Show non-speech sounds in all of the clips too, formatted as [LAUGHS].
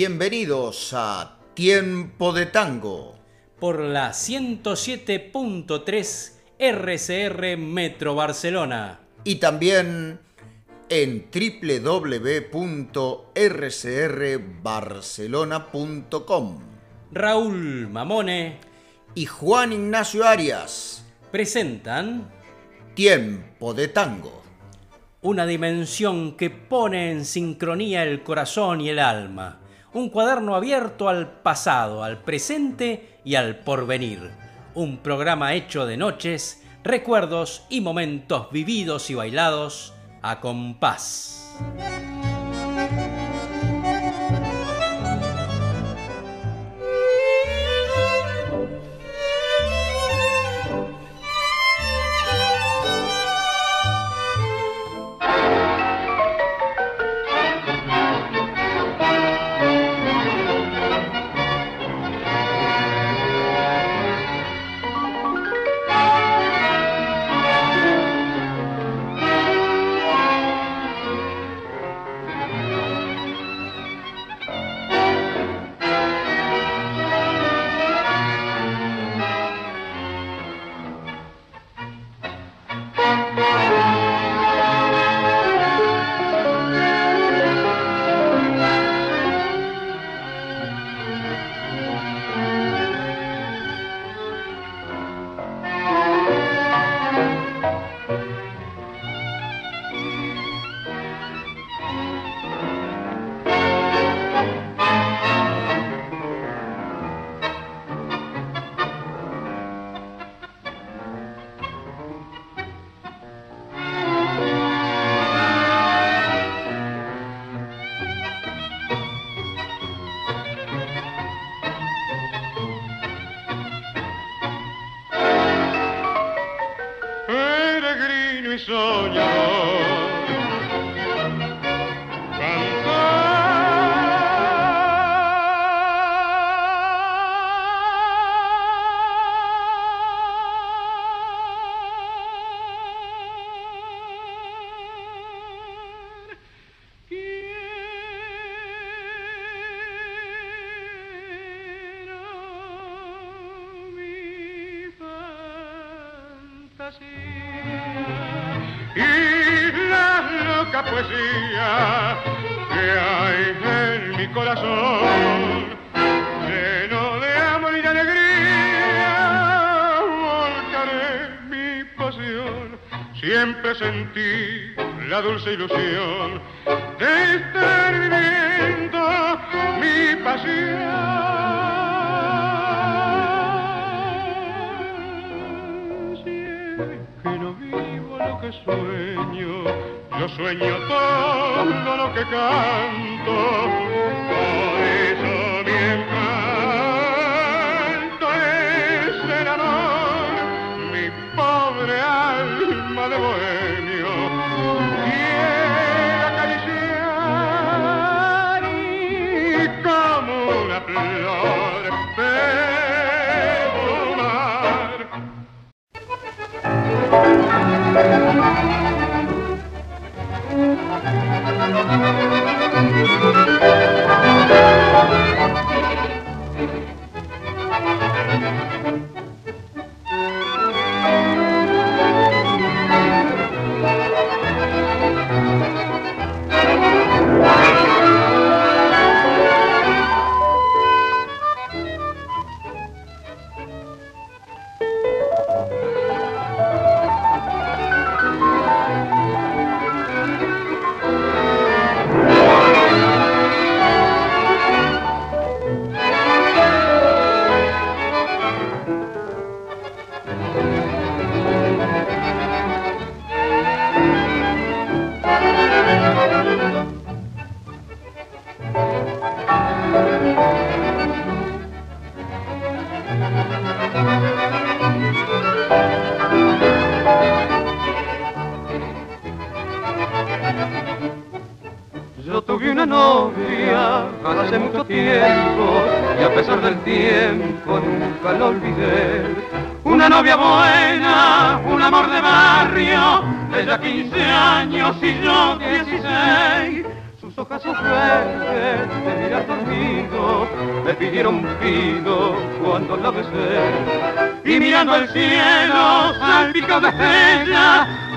Bienvenidos a Tiempo de Tango. Por la 107.3 RCR Metro Barcelona. Y también en www.rcrbarcelona.com. Raúl Mamone y Juan Ignacio Arias presentan Tiempo de Tango. Una dimensión que pone en sincronía el corazón y el alma. Un cuaderno abierto al pasado, al presente y al porvenir. Un programa hecho de noches, recuerdos y momentos vividos y bailados a compás.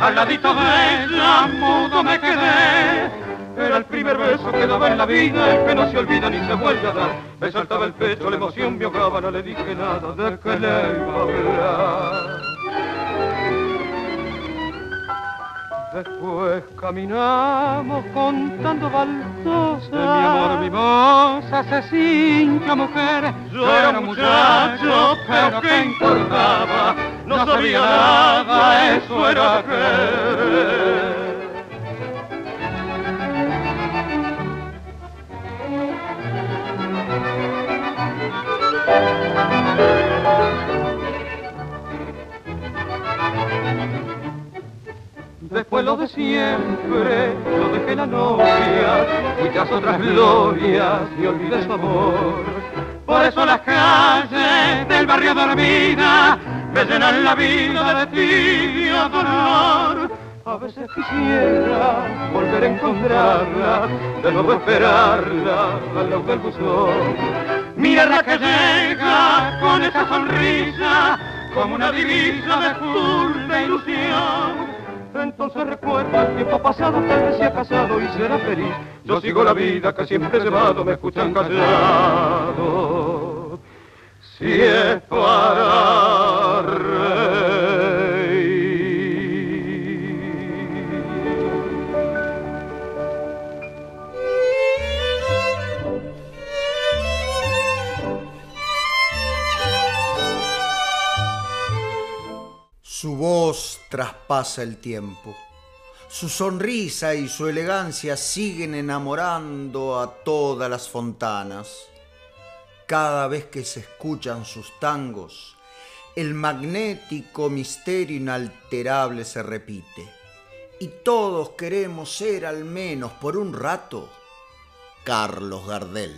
Al ladito de ella, mudo me quedé. Era el primer beso que daba en la vida, el que no se olvida ni se vuelve a dar. Me saltaba el pecho, la emoción me ahogaba, no le dije nada de que le iba a hablar. Después caminamos contando baldosas de mi amor mimosa, se cinco mujeres. Yo era un muchacho, pero ¿qué importaba? No sabía nada, eso era. Después lo de siempre, lo dejé la novia, muchas otras glorias y olvidé su amor. Por eso las calles del barrio dormida me llenan la vida de tibio dolor. A veces quisiera volver a encontrarla, de nuevo esperarla al lado del buzón. Mirarla que llega con esa sonrisa, como una divisa de full ilusión entonces recuerdo el tiempo pasado, tal vez se ha casado y será feliz. Yo sigo la vida que siempre he llevado, me escuchan callado. Si es para traspasa el tiempo. Su sonrisa y su elegancia siguen enamorando a todas las fontanas. Cada vez que se escuchan sus tangos, el magnético misterio inalterable se repite. Y todos queremos ser al menos por un rato Carlos Gardel.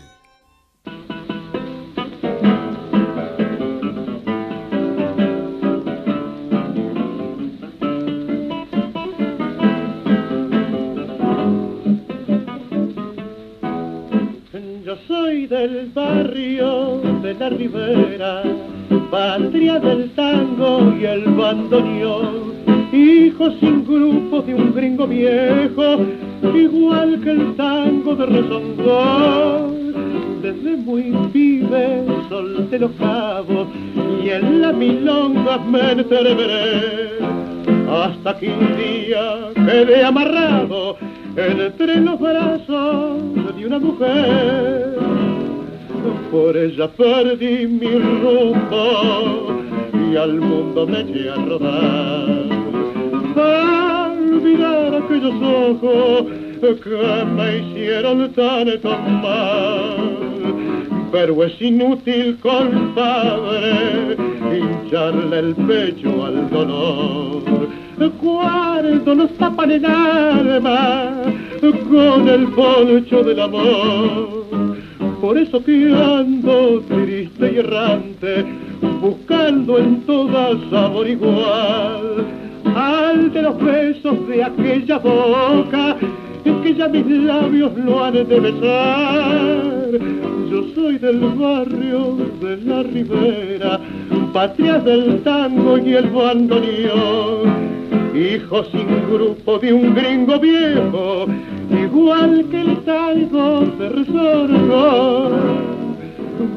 Del barrio de la ribera, patria del tango y el bandoneón, hijo sin grupo de un gringo viejo, igual que el tango de Resondón. Desde muy pibe solté los cabos y en la milonga me entreveré, hasta que un día quedé amarrado entre los brazos de una mujer. Por ella perdí mi rumbo y al mundo me eché a rodar. Para olvidar aquellos ojos que me hicieron tanto mal. Pero es inútil, compadre, hincharle el pecho al dolor cuando nos tapan el alma con el poncho del amor. Por eso que ando triste y errante, buscando en toda sabor igual, al de los besos de aquella boca, que ya mis labios lo han de besar. Yo soy del barrio de la ribera, patria del tango y el bandoneón hijo sin grupo de un gringo viejo, igual que el tango de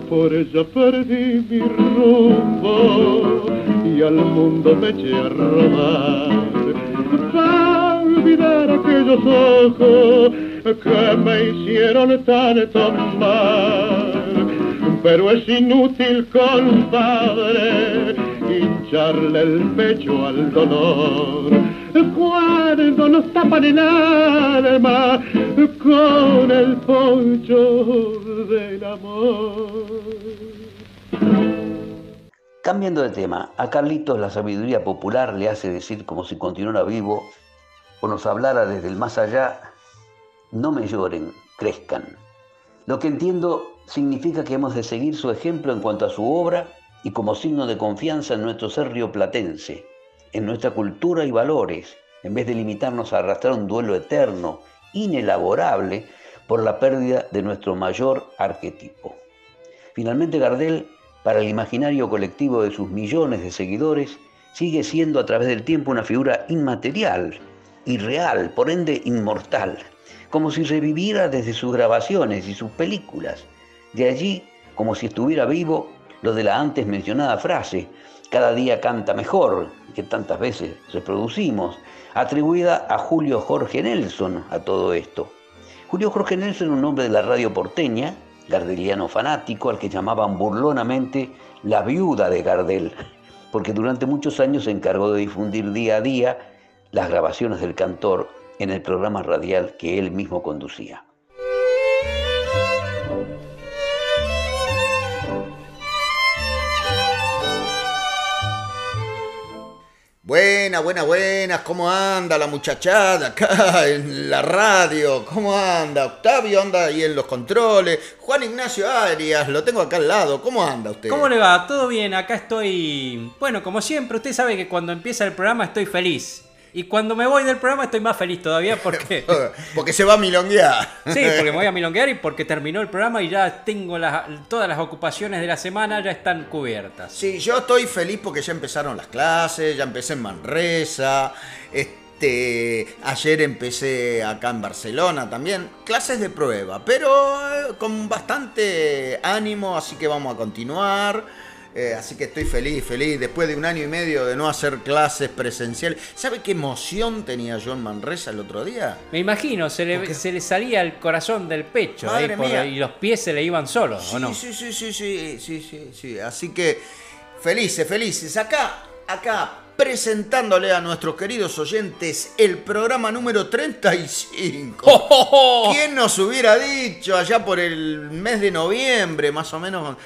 Por ella perdí mi rumbo y al mundo me eché a robar. Para olvidar aquellos ojos que me hicieron tanto mal. Pero es inútil, compadre, hincharle el pecho al dolor. Cuando nos tapan el alma con el poncho del amor. Cambiando de tema, a Carlitos la sabiduría popular le hace decir como si continuara vivo o nos hablara desde el más allá, no me lloren, crezcan. Lo que entiendo significa que hemos de seguir su ejemplo en cuanto a su obra y como signo de confianza en nuestro ser rioplatense, en nuestra cultura y valores, en vez de limitarnos a arrastrar un duelo eterno, inelaborable, por la pérdida de nuestro mayor arquetipo. Finalmente Gardel, para el imaginario colectivo de sus millones de seguidores, sigue siendo a través del tiempo una figura inmaterial, irreal, por ende inmortal, como si reviviera desde sus grabaciones y sus películas. De allí, como si estuviera vivo, lo de la antes mencionada frase, cada día canta mejor, que tantas veces reproducimos, atribuida a Julio Jorge Nelson a todo esto. Julio Jorge Nelson, un hombre de la radio porteña, gardeliano fanático, al que llamaban burlonamente la viuda de Gardel, porque durante muchos años se encargó de difundir día a día las grabaciones del cantor en el programa radial que él mismo conducía. Buenas, buenas, buenas, ¿cómo anda la muchachada acá [LAUGHS] en la radio? ¿Cómo anda? Octavio anda ahí en los controles. Juan Ignacio Arias, lo tengo acá al lado. ¿Cómo anda usted? ¿Cómo le va? ¿Todo bien? Acá estoy... Bueno, como siempre, usted sabe que cuando empieza el programa estoy feliz. Y cuando me voy del programa estoy más feliz todavía [LAUGHS] porque... [LAUGHS] porque se va a milonguear. Sí, porque me voy a [LAUGHS] milonguear y porque terminó el programa y ya tengo las, todas las ocupaciones de la semana ya están cubiertas. Sí, yo estoy feliz porque ya empezaron las clases, ya empecé en Manresa, este, ayer empecé acá en Barcelona también, clases de prueba, pero eh, con bastante ánimo, así que vamos a continuar. Eh, así que estoy feliz, feliz. Después de un año y medio de no hacer clases presenciales. ¿Sabe qué emoción tenía yo en Manresa el otro día? Me imagino, se le, se le salía el corazón del pecho Madre ahí por- mía. y los pies se le iban solos, Sí, ¿o no? sí, sí, sí, sí, sí, sí, sí. Así que felices, felices. Acá, acá, presentándole a nuestros queridos oyentes el programa número 35. ¡Oh, oh, oh! ¿Quién nos hubiera dicho allá por el mes de noviembre, más o menos,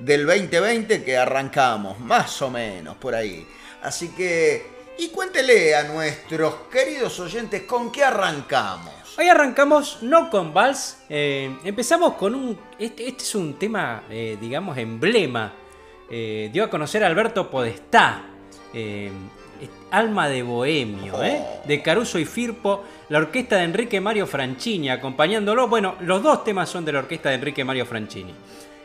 del 2020 que arrancamos? Más o menos, por ahí. Así que... Y cuéntele a nuestros queridos oyentes con qué arrancamos. Hoy arrancamos no con Vals, eh, empezamos con un... Este, este es un tema, eh, digamos, emblema. Eh, dio a conocer a Alberto Podestá, es- Alma de Bohemio, ¿eh? de Caruso y Firpo, la orquesta de Enrique Mario Franchini acompañándolo. Bueno, los dos temas son de la orquesta de Enrique Mario Franchini.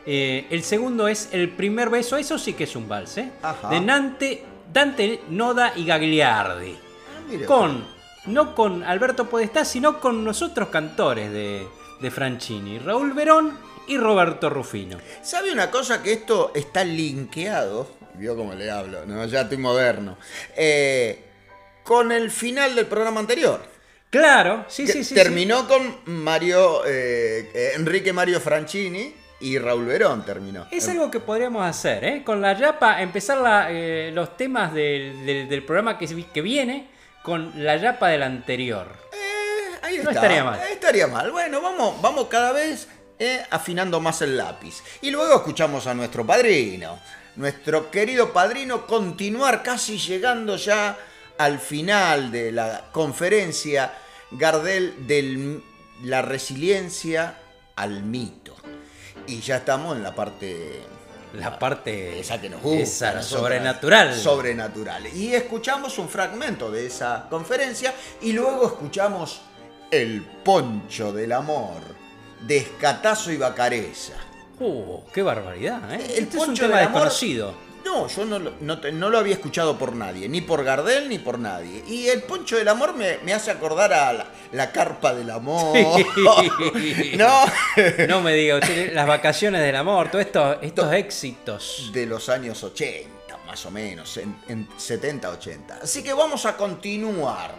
Eh, el segundo es El primer beso, eso sí que es un vals, ¿eh? Ajá. de Nante, Dante Noda y Gagliardi Ah, con no con Alberto Podestá, sino con los otros cantores de, de Franchini, Raúl Verón y Roberto Rufino. ¿Sabe una cosa? Que esto está linkeado, vio cómo le hablo, ¿no? ya estoy moderno, eh, con el final del programa anterior. Claro, sí, que sí, sí. terminó con Mario, eh, Enrique Mario Franchini y Raúl Verón terminó. Es algo que podríamos hacer, ¿eh? Con la yapa, empezar la, eh, los temas del, del- del programa que, que viene con la yapa del anterior. Eh, ahí No está. estaría mal. Eh, estaría mal. Bueno, vamos, vamos cada vez eh, afinando más el lápiz. Y luego escuchamos a nuestro padrino. Nuestro querido padrino continuar casi llegando ya al final de la conferencia Gardel de la resiliencia al mito. Y ya estamos en la parte La parte esa que nos gusta. esa, sobrenatural. Sobrenatural. Y escuchamos un fragmento de esa conferencia y luego escuchamos El Poncho del Amor, de Escatazo y Bacareza. Uh, qué barbaridad, ¿eh? El este es un Poncho tema del Amor- desconocido. No, yo no, lo- no, no lo había escuchado por nadie, ni por Gardel ni por nadie. Y el Poncho del Amor me, me hace acordar a la, la carpa del amor. [LAUGHS] no, [LAUGHS] No me diga usted, las vacaciones del amor, todos estos, estos éxitos. de los años 80, más o menos, en, en 70, 80. Así que vamos a continuar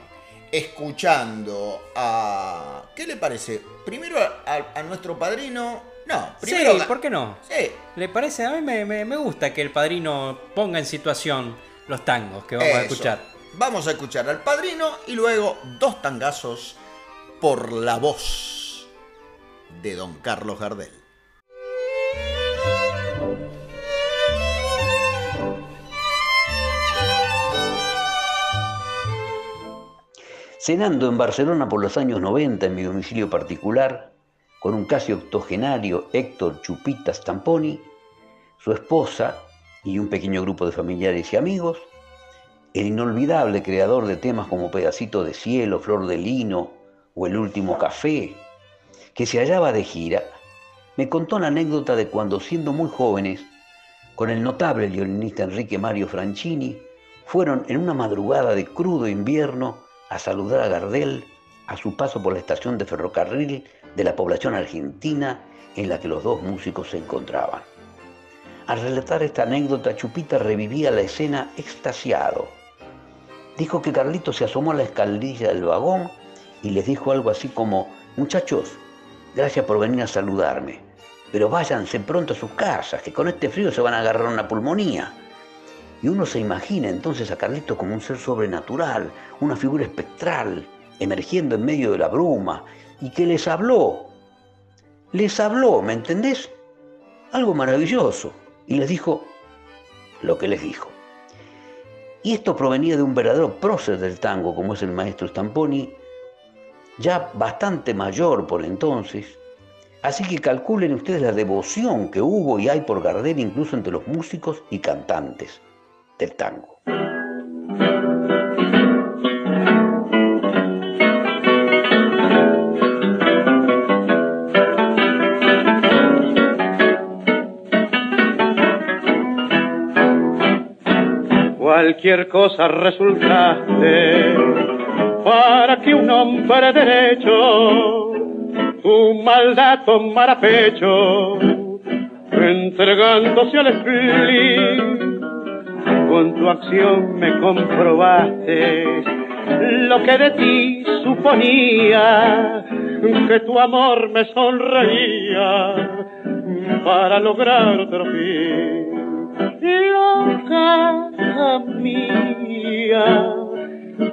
escuchando a... ¿Qué le parece? Primero a, a- a nuestro padrino... No, primero... Sí, ¿por qué no? Sí, ¿Le parece? A mí me, me- me gusta que el padrino ponga en situación los tangos que vamos a escuchar. Vamos a escuchar al padrino y luego dos tangazos por la voz de don Carlos Gardel. Cenando en Barcelona por los años 90 en mi domicilio particular, con un casi octogenario Héctor Chupitas Tamponi, su esposa y un pequeño grupo de familiares y amigos, el inolvidable creador de temas como Pedacito de Cielo, Flor de Lino o El Último Café, que se hallaba de gira, me contó la anécdota de cuando, siendo muy jóvenes, con el notable violinista Enrique Mario Franchini, fueron en una madrugada de crudo invierno a saludar a Gardel a su paso por la estación de ferrocarril de la población argentina en la que los dos músicos se encontraban. Al relatar esta anécdota, Chupita revivía la escena extasiado. Dijo que Carlito se asomó a la escalilla del vagón y les dijo algo así como, muchachos, gracias por venir a saludarme, pero váyanse pronto a sus casas, que con este frío se van a agarrar una pulmonía. Y uno se imagina entonces a Carlito como un ser sobrenatural, una figura espectral, emergiendo en medio de la bruma, y que les habló. Les habló, ¿me entendés? Algo maravilloso y les dijo lo que les dijo. Y esto provenía de un verdadero prócer del tango, como es el maestro Stamponi, ya bastante mayor por entonces. Así que calculen ustedes la devoción que hubo y hay por Gardel incluso entre los músicos y cantantes del tango. Cualquier cosa resultaste. Para que un hombre derecho tu maldad tomara pecho entregándose al spleen con tu acción me comprobaste lo que de ti suponía que tu amor me sonreía para lograr otro fin loca mía,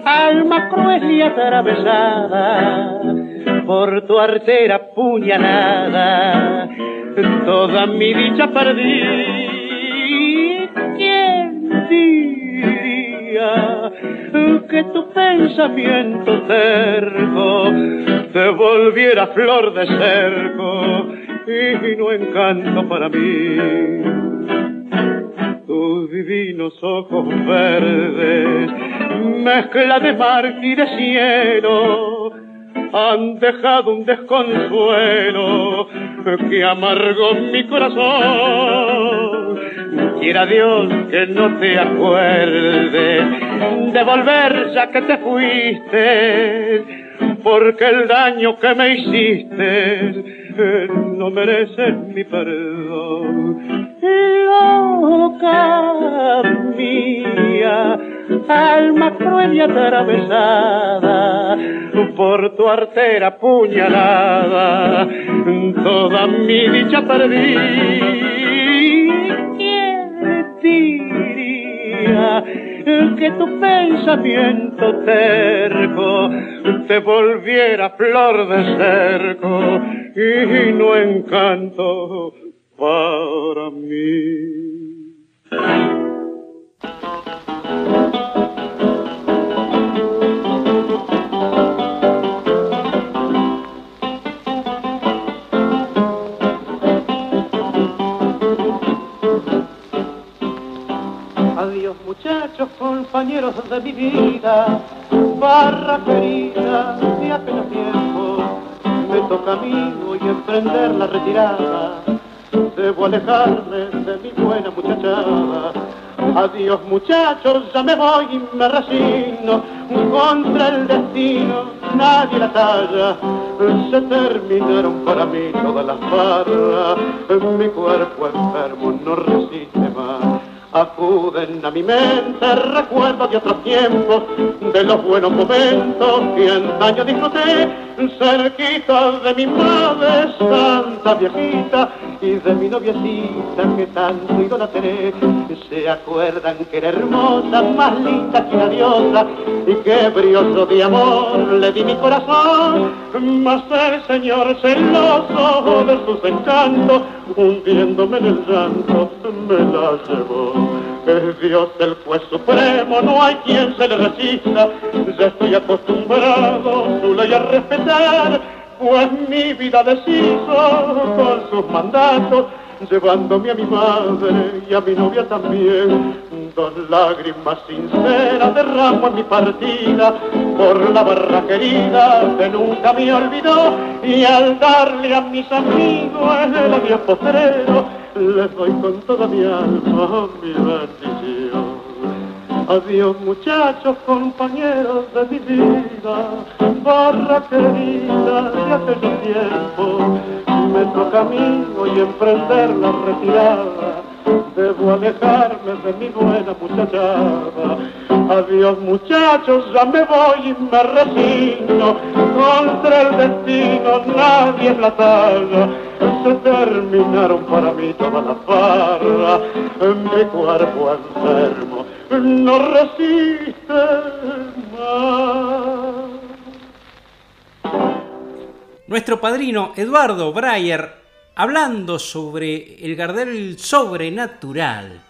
alma cruel y atravesada por tu artera puñalada, toda mi dicha perdí. ¿Quién diría que tu pensamiento terco te volviera flor de cerco y no encanto para mí? Tus divinos ojos verdes, mezcla de mar y de cielo, han dejado un desconsuelo que amargó mi corazón. Quiera Dios que no te acuerdes de volver ya que te fuiste, porque el daño que me hiciste no merece mi perdón loca mía, alma cruel y atravesada por tu artera puñalada, toda mi dicha perdí. ¿Quién diría que tu pensamiento terco te volviera flor de cerco y no encanto para mí. Adiós muchachos, compañeros de mi vida, barra querida de apenas tiempo, me toca a mí hoy emprender la retirada debo alejarme de mi buena muchachada. Adiós muchachos, ya me voy y me resigno contra el destino, nadie la talla. Se terminaron para mí todas las barras, mi cuerpo enfermo no resiste más acuden a mi mente recuerdos de otros tiempos, de los buenos momentos que antaño disfruté, cerquita de mi madre santa viejita y de mi noviecita que tanto idolatré. Se acuerdan que era hermosa, más linda que una diosa, y que brioso de amor le di mi corazón, mas el Señor celoso de sus encantos, hundiéndome en el llanto, me la llevó. Es Dios el juez supremo, no hay quien se le resista. Ya estoy acostumbrado su ley a respetar, pues mi vida deshizo con sus mandatos. llevándome a mi madre y a mi novia también. Dos lágrimas sinceras derramo en mi partida por la barra querida que nunca me olvidó y al darle a mis amigos el adiós postrero les doy con toda mi alma mi bendición. Adiós muchachos, compañeros de mi vida, barra querida de aquellos tiempos. A mí hoy emprender la retirada, debo alejarme de mi buena muchachada. Adiós muchachos, ya me voy y me resigno, contra el destino nadie es la talla. Se terminaron para mí todas las barras, mi cuerpo enfermo no resiste más. Nuestro padrino Eduardo Breyer hablando sobre el Gardel sobrenatural.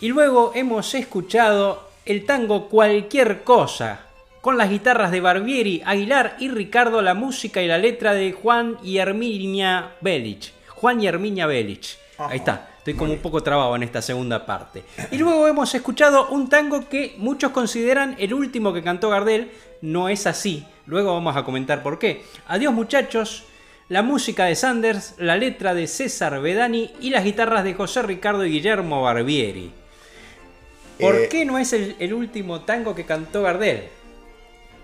Y luego hemos escuchado el tango Cualquier Cosa, con las guitarras de Barbieri, Aguilar y Ricardo, la música y la letra de Juan y Herminia Belich. Juan y Herminia Belich. Ahí está. Estoy como un poco trabado en esta segunda parte. Y luego hemos escuchado un tango que muchos consideran el último que cantó Gardel. No es así. Luego vamos a comentar por qué. Adiós muchachos. La música de Sanders, la letra de César Bedani y las guitarras de José Ricardo y Guillermo Barbieri. ¿Por Eh, qué no es el, el último tango que cantó Gardel?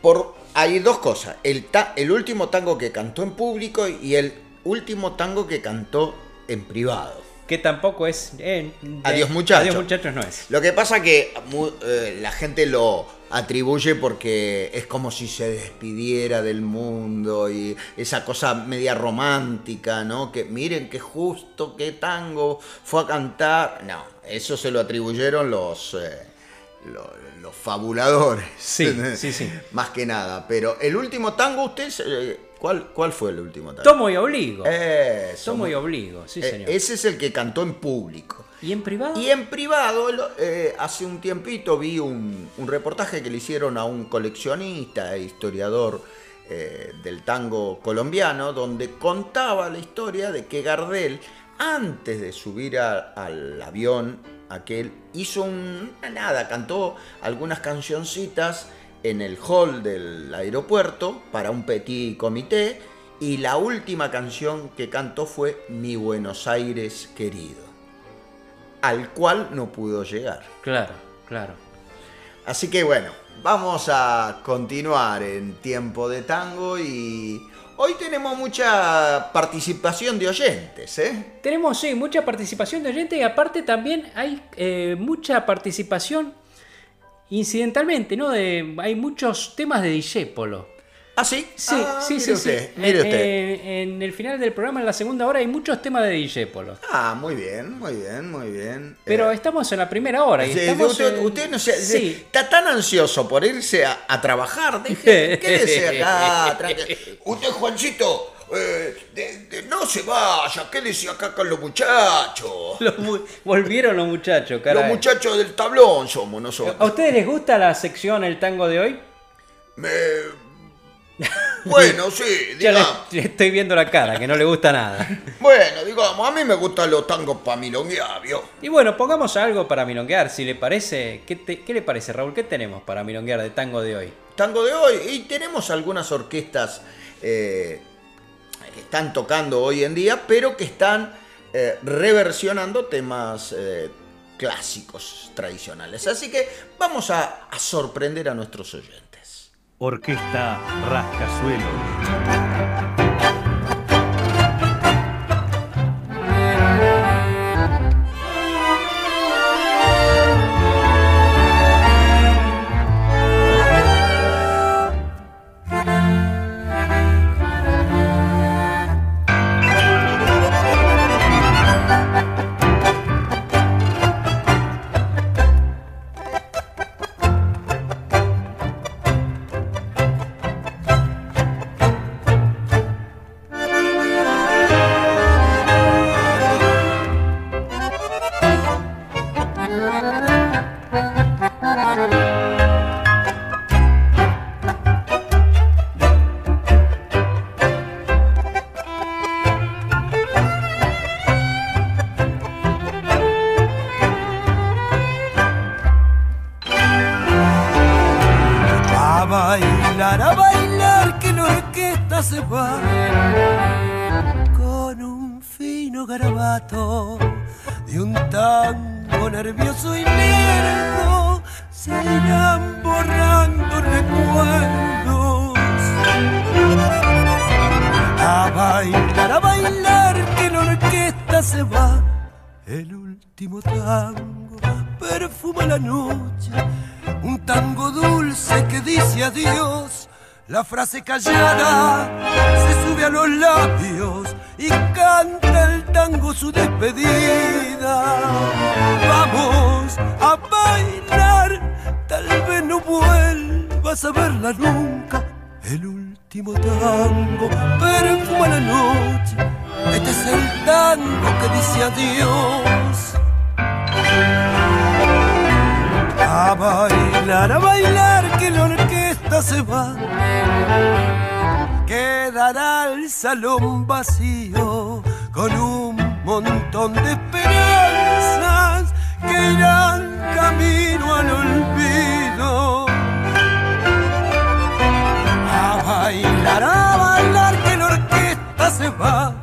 Por, hay dos cosas. El, ta- el último tango que cantó en público y el último tango que cantó en privado. Que tampoco es... eh, de- Adiós, muchachos. Adiós muchachos no es. Lo que pasa que eh, la gente lo atribuye porque es como si se despidiera del mundo y esa cosa media romántica, ¿no? Que miren qué justo, qué tango fue a cantar. No, eso se lo atribuyeron los, eh, lo- los, fabuladores. Sí, [LAUGHS] sí, sí. Más que nada. Pero el último tango, usted, ¿cuál, ¿cuál fue el último tango? Tomo y obligo. Eso, Tomo y obligo, sí eh, señor. ese es el que cantó en público. ¿Y en privado? Y en privado, eh, hace un tiempito vi un, un reportaje que le hicieron a un coleccionista e historiador eh, del tango colombiano, donde contaba la historia de que Gardel, antes de subir a- al avión, aquel, hizo un, nada, cantó algunas cancioncitas en el hall del aeropuerto para un petit comité, y la última canción que cantó fue Mi Buenos Aires querido al cual no pudo llegar. Claro, claro. Así que bueno, vamos a continuar en tiempo de tango y hoy tenemos mucha participación de oyentes, ¿eh? Tenemos, sí, mucha participación de oyentes y aparte también hay eh, mucha participación incidentalmente, ¿no? De, hay muchos temas de Discépolo. ¿Ah, sí? Sí, Ah, sí, mire sí, usted, sí. mire usted. eh, en el final del programa, en la segunda hora, hay muchos temas de Discépolo. Ah, muy bien, muy bien, muy bien. Pero Eh, estamos en la primera hora. Y sí, estamos usted, en- usted no Sí. está tan ansioso por irse a, a trabajar, deje, [LAUGHS] quédese acá. Usted, Juancito, eh, de- de- no se vaya, quédese acá con los muchachos. Los mu- volvieron los muchachos, caray. Los muchachos del tablón somos nosotros. ¿A ustedes les gusta la sección El Tango de hoy? Me- Bueno, sí, [LAUGHS] Ya le, digamos. le estoy viendo la cara, que no le gusta nada. [LAUGHS] Bueno, digamos, a mí me gustan los tangos pa' milonguear, ¿vio? Y bueno, pongamos algo para milonguear, si le parece. ¿Qué, te- qué le parece, Raúl? ¿Qué tenemos para milonguear de tango de hoy? Tango de hoy. Y tenemos algunas orquestas eh, que están tocando hoy en día, pero que están eh, reversionando temas eh, clásicos, tradicionales. Así que vamos a, sorprender a nuestros oyentes. Orquesta Rascazuelos. Frase callada se sube a los labios y canta el tango su despedida. Vamos a bailar, tal vez no vuelvas a verla nunca. El último tango perfuma la noche. Este es el tango que dice adiós. A bailar, a bailar, que la orquesta se va. Quedará el salón vacío con un montón de esperanzas que irán camino al olvido. A bailar, a bailar, que la orquesta se va.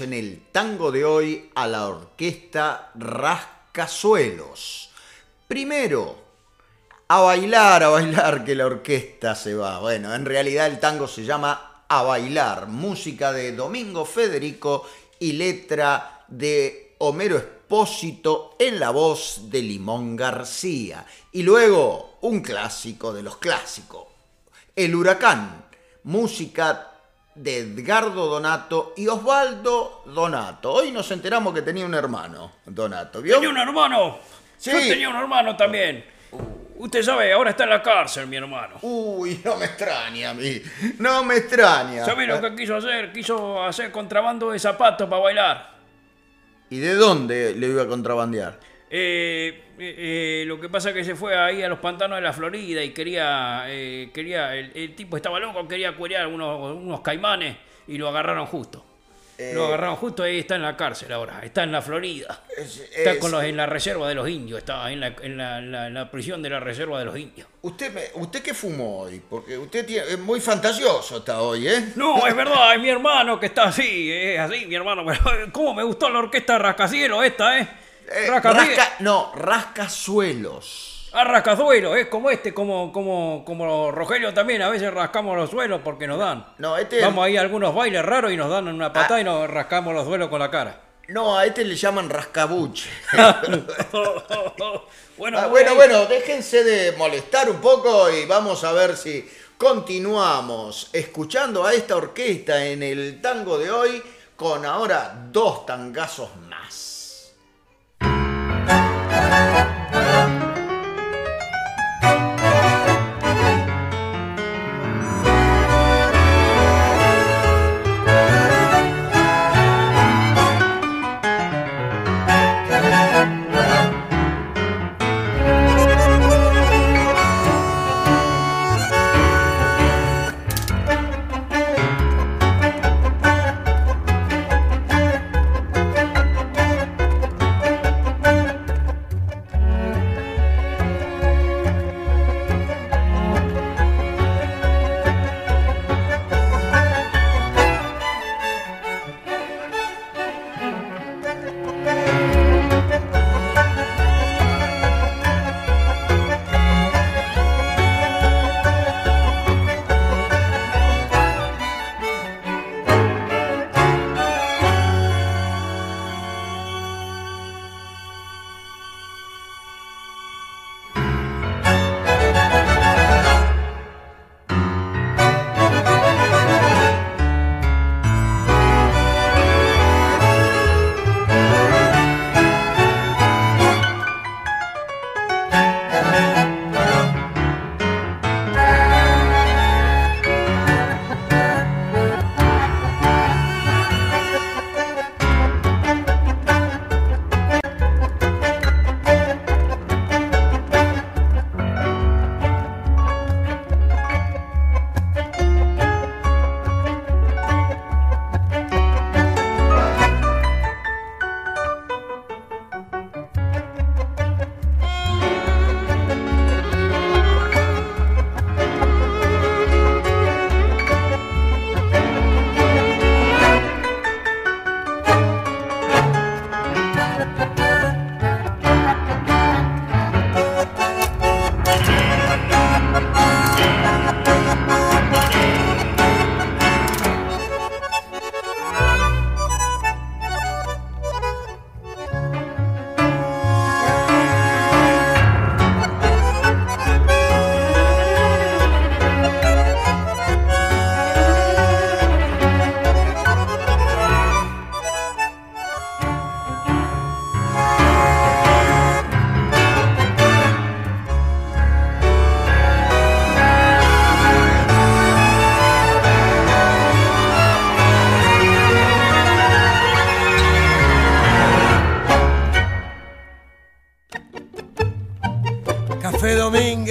En el tango de hoy a la orquesta Rascasuelos. Primero, a bailar, a bailar que la orquesta se va. Bueno, en realidad el tango se llama A bailar, música de Domingo Federico y letra de Homero Espósito en la voz de Limón García. Y luego un clásico de los clásicos, El Huracán, música de Edgardo Donato y Osvaldo Donato. Hoy nos enteramos que tenía un hermano, Donato. ¿Vio? ¿Tenía un hermano? Sí. Yo tenía un hermano también. Usted sabe, ahora está en la cárcel, mi hermano. Uy, no me extraña a mí. No me extraña. ¿Sabe lo que quiso hacer? Quiso hacer contrabando de zapatos para bailar. ¿Y de dónde le iba a contrabandear? Eh, eh, eh, lo que pasa es que se fue ahí a los pantanos de la Florida y quería, eh, quería el, el tipo estaba loco, quería cuerear unos, unos caimanes y lo agarraron justo. Lo agarraron justo y está en la cárcel ahora, está en la Florida. Es- Está es- con los, en la reserva de los indios, está en la, en la, en la- en la prisión de la reserva de los indios. ¿Usted, me- ¿Usted qué fumó hoy? Porque usted tiene- es muy fantasioso está hoy, ¿eh? No, es verdad, es mi hermano que está así, es así, mi hermano. Pero, ¿Cómo me gustó la orquesta Rascacielos esta, eh? Eh, rasca, no, rascasuelos. A rascazuelos, es como este, como, como, como Rogelio también, a veces rascamos los suelos porque nos dan. No, este- Vamos ahí a algunos bailes raros y nos dan una patada y nos rascamos los suelos con la cara. No, a este le llaman rascabuche. [LAUGHS] [LAUGHS] bueno, Ah, bueno, bueno, déjense de molestar un poco y vamos a ver si continuamos escuchando a esta orquesta en el tango de hoy con ahora dos tangazos más.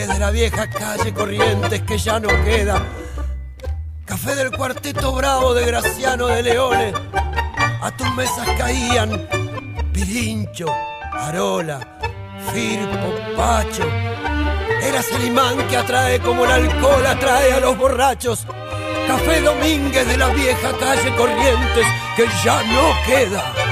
De la vieja calle Corrientes que ya no queda. Café del cuarteto bravo de Graciano de Leones. A tus mesas caían Pirincho, Arola, Firpo, Pacho. Eras el imán que atrae como el alcohol atrae a los borrachos. Café Domínguez de la vieja calle Corrientes que ya no queda.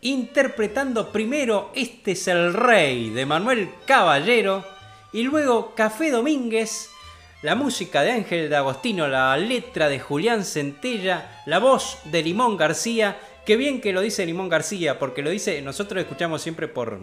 Interpretando primero Este es el Rey de Manuel Caballero y luego Café Domínguez, la música de Ángel de Agostino, la letra de Julián Centella, la voz de Limón García. Qué bien que lo dice Limón García, porque lo dice, nosotros escuchamos siempre por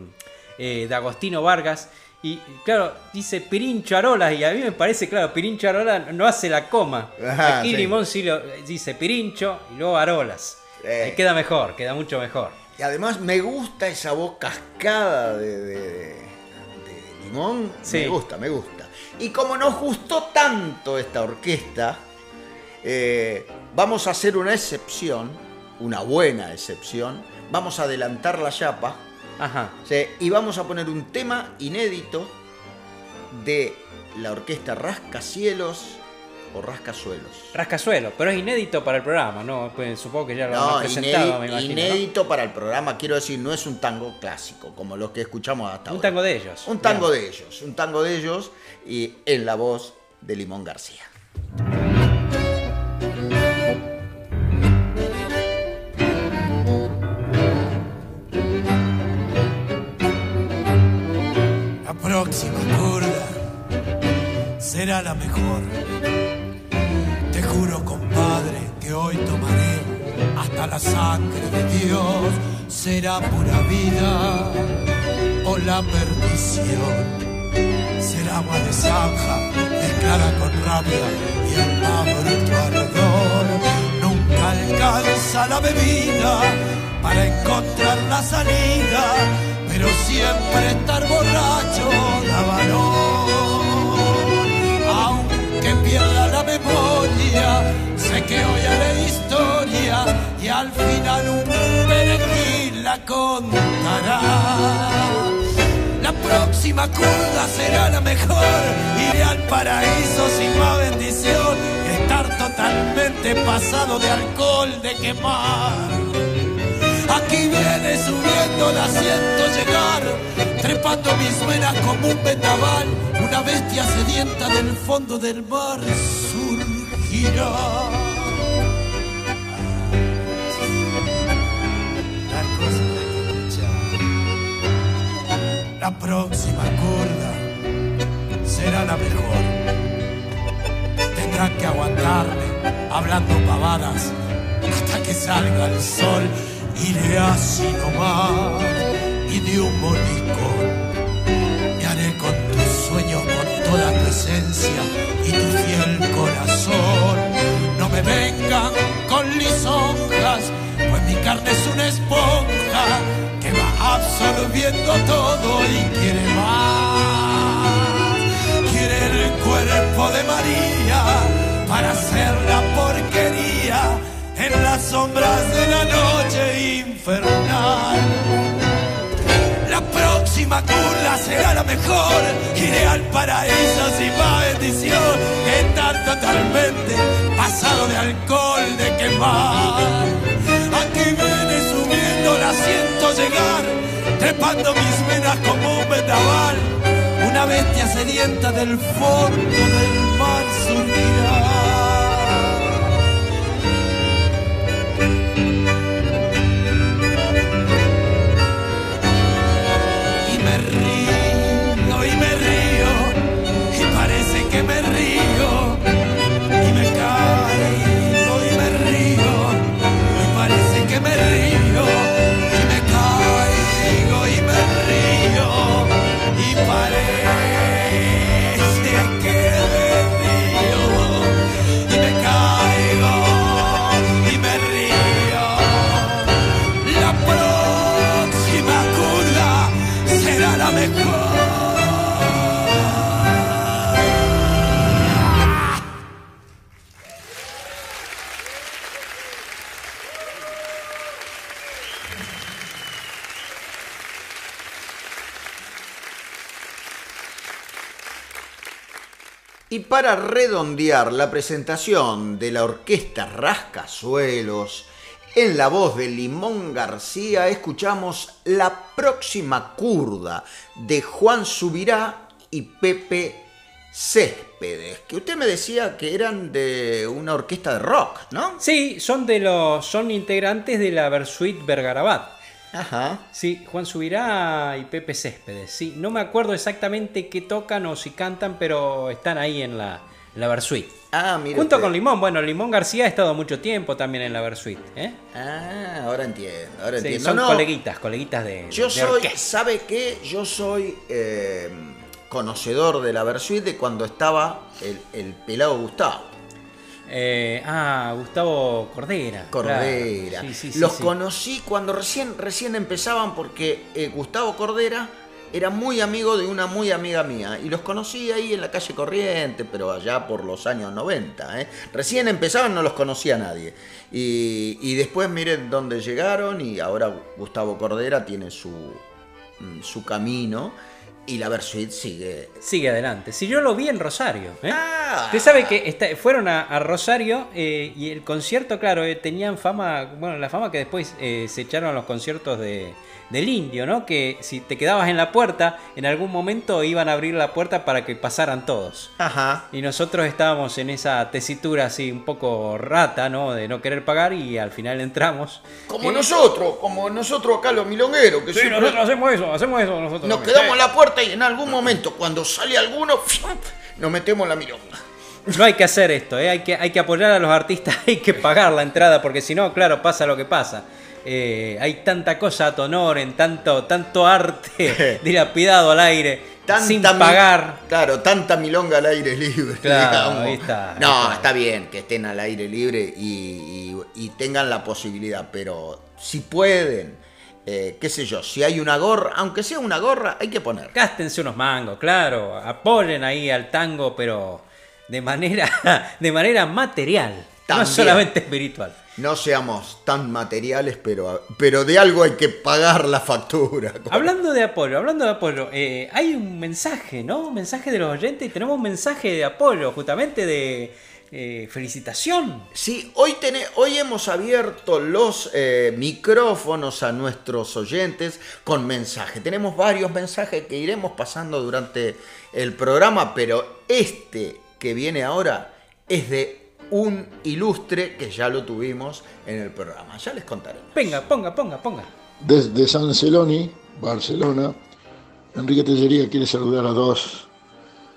eh, de Agostino Vargas. Y claro, dice Pirincho Arolas, y a mí me parece, claro, Pirincho Arolas no hace la coma. Ajá, Aquí sí. Limón sí lo dice Pirincho y luego Arolas. Eh. Queda mejor, queda mucho mejor. Y además me gusta esa voz cascada de, de- de Limón. Sí. Me gusta, me gusta. Y como nos gustó tanto esta orquesta, eh, vamos a hacer una excepción, una buena excepción. Vamos a adelantar la chapa Ajá. ¿sí? y vamos a poner un tema inédito de la orquesta Rascacielos o Rascasuelos. Rascasuelo, pero es inédito para el programa, ¿no? Pues supongo que ya lo No, han presentado, inédito, me imagino. ¿no? inédito para el programa, quiero decir, no es un tango clásico, como los que escuchamos hasta Un ahora. tango de ellos. Un tango Bien. de ellos, un tango de ellos y en la voz de Limón García. La próxima curda será la mejor. Juro, compadre, que hoy tomaré hasta la sangre de Dios. Será pura vida o la perdición. Será agua de zanja mezclada con rabia y el más ardor. Nunca alcanza la bebida para encontrar la salida, pero siempre estar borracho da valor. Sé que hoy haré historia y al final un perejil la contará. La próxima curda será la mejor. Iré al paraíso sin más bendición. Estar totalmente pasado de alcohol de quemar. Aquí viene subiendo la siento llegar, trepando mis venas como un vendaval. Una bestia sedienta del fondo del mar La cosa. La próxima curda será la mejor. Tendrán que aguantarme hablando pavadas hasta que salga el sol. Iré así nomás y de un molicón. Me haré con tus sueños, con toda tu esencia me vengan con lisonjas, pues mi carne es una esponja que va absorbiendo todo y quiere más. Quiere el cuerpo de María para hacer la porquería en las sombras de la noche infernal. La próxima curda será la mejor. Iré al paraíso sin más bendición. Estar totalmente pasado de alcohol, de quemar. Aquí viene subiendo, la siento llegar. Trepando mis venas como un vendaval. Una bestia sedienta del fondo del mar surgirá. Para redondear la presentación de la orquesta Rascasuelos, en la voz de Limón García escuchamos La próxima curda de Juan Subirá y Pepe Céspedes, que usted me decía que eran de una orquesta de rock, ¿no? Sí, son de los son integrantes de la Versuit Vergarabat. Ajá. Sí, Juan Subirá y Pepe Céspedes. Sí, no me acuerdo exactamente qué tocan o si cantan, pero están ahí en la, la Versuit. Ah, mire. Junto usted. con Limón. Bueno, Limón García ha estado mucho tiempo también en la Versuit. ¿eh? Ah, ahora entiendo, ahora Sí, entiendo. son No, coleguitas, coleguitas de, Yo de soy, orquesta. ¿sabe qué? Yo soy eh, conocedor de la Versuit de cuando estaba el, el pelado Gustavo. Eh, ah, Gustavo Cordera. Cordera. claro. Sí, sí, sí, Los sí. conocí cuando recién, recién empezaban porque eh, Gustavo Cordera era muy amigo de una muy amiga mía y los conocí ahí en la calle Corriente, pero allá por los años 90. ¿eh? Recién empezaban, no los conocía nadie. Y, y después miren dónde llegaron y ahora Gustavo Cordera tiene su, mm, su camino y la Versuit sigue. Sigue adelante. Si yo lo vi en Rosario. ¿eh? Ah. Usted sabe que está- fueron a, a Rosario eh, y el concierto, claro, eh, tenían fama, bueno, la fama que después eh, se echaron a los conciertos de, del indio, ¿no? Que si te quedabas en la puerta, en algún momento iban a abrir la puerta para que pasaran todos. Ajá. Y nosotros estábamos en esa tesitura así un poco rata, ¿no? De no querer pagar y al final entramos. Como Eh, nosotros, como nosotros acá los milongueros, que Sí, siempre- nosotros hacemos eso, hacemos eso nosotros. Nos también. quedamos en la puerta y en algún momento, cuando sale alguno, nos metemos en la milonga. No hay que hacer esto, ¿eh? hay, que, hay que apoyar a los artistas, [LAUGHS] hay que pagar la entrada, porque si no, claro, pasa lo que pasa. Eh, hay tanta cosa a tu honor, en tanto, tanto arte [LAUGHS] [LAUGHS] dilapidado al aire, sin pagar. Claro, tanta milonga al aire libre. [LAUGHS] Claro, digamos. ahí está, ahí no, está. está bien que estén al aire libre y, y- y tengan la posibilidad, pero si pueden, eh, qué sé yo, si hay una gorra, aunque sea una gorra, hay que poner. Gástense unos mangos, claro, apoyen ahí al tango, pero de manera, de manera material, no solamente espiritual. No seamos tan materiales, pero, pero de algo hay que pagar la factura. [LAUGHS] Hablando de apoyo, hablando de apoyo, eh, hay un mensaje, ¿no? Un mensaje de los oyentes y tenemos un mensaje de apoyo, justamente de eh, felicitación. Sí, hoy, tene- hoy hemos abierto los eh, micrófonos a nuestros oyentes con mensaje. Tenemos varios mensajes que iremos pasando durante el programa, pero este que viene ahora es de un ilustre que ya lo tuvimos en el programa. Ya les contaremos. Venga, ponga, ponga, ponga. Desde San Celoni, Barcelona, Enrique Tellería quiere saludar a dos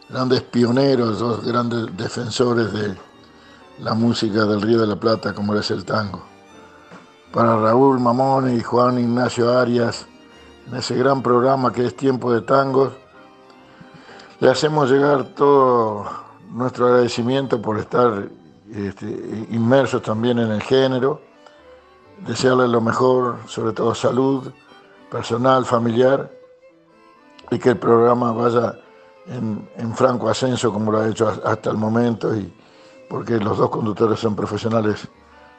grandes pioneros, dos grandes defensores de la música del Río de la Plata, como es el tango. Para Raúl Mamón y Juan Ignacio Arias, en ese gran programa que es Tiempo de Tangos, le hacemos llegar todo nuestro agradecimiento por estar este, inmersos también en el género desearle lo mejor, sobre todo salud personal, familiar, y que el programa vaya en, franco ascenso como lo ha hecho has- hasta el momento, y porque los dos conductores son profesionales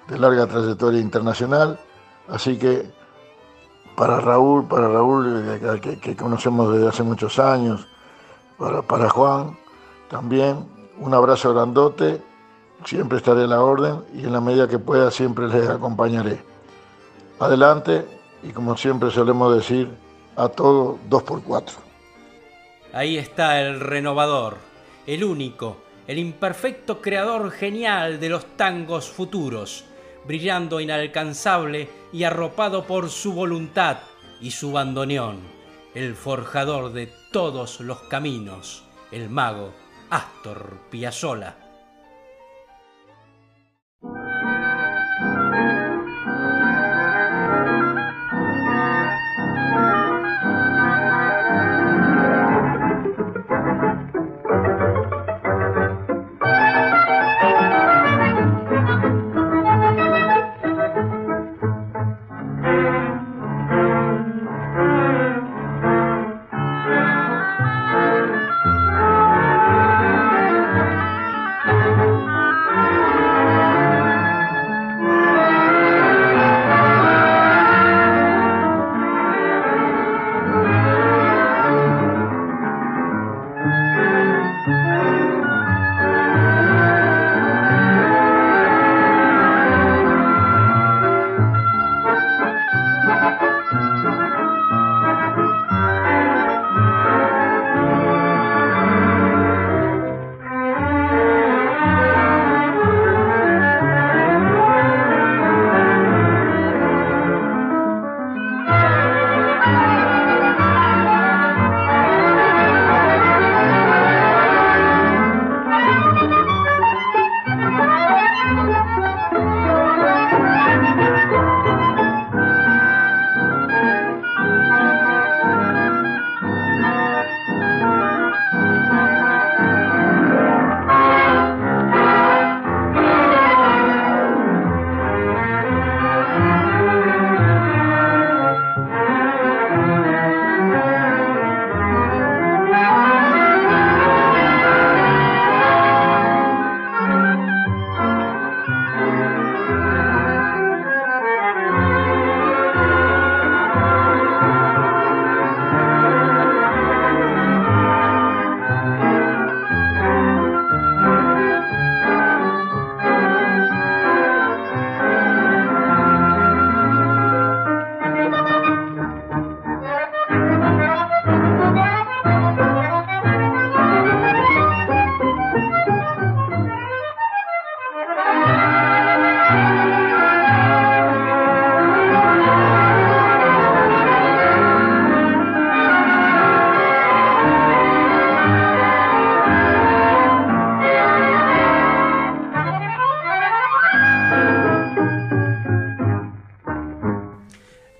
de larga trayectoria internacional, así que para Raúl, para Raúl eh, que, conocemos desde hace muchos años, para Juan también, un abrazo grandote, siempre estaré a la orden y en la medida que pueda siempre les acompañaré. Adelante y como siempre solemos decir, a todo dos por cuatro. Ahí está el renovador, el único, el imperfecto creador genial de los tangos futuros, brillando inalcanzable y arropado por su voluntad y su bandoneón, el forjador de todos los caminos, el mago Astor Piazzolla.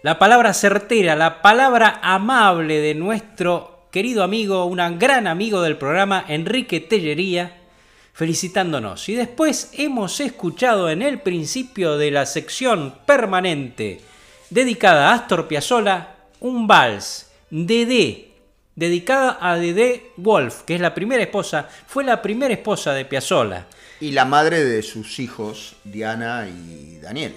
La palabra certera, la palabra amable de nuestro querido amigo, un gran amigo del programa, Enrique Tellería, felicitándonos. Y después hemos escuchado en el principio de la sección permanente dedicada a Astor Piazzolla un vals, Dedé, dedicada a Dedé Wolf, que es la primera esposa, fue la primera esposa de Piazzolla. Y la madre de sus hijos, Diana y Daniel.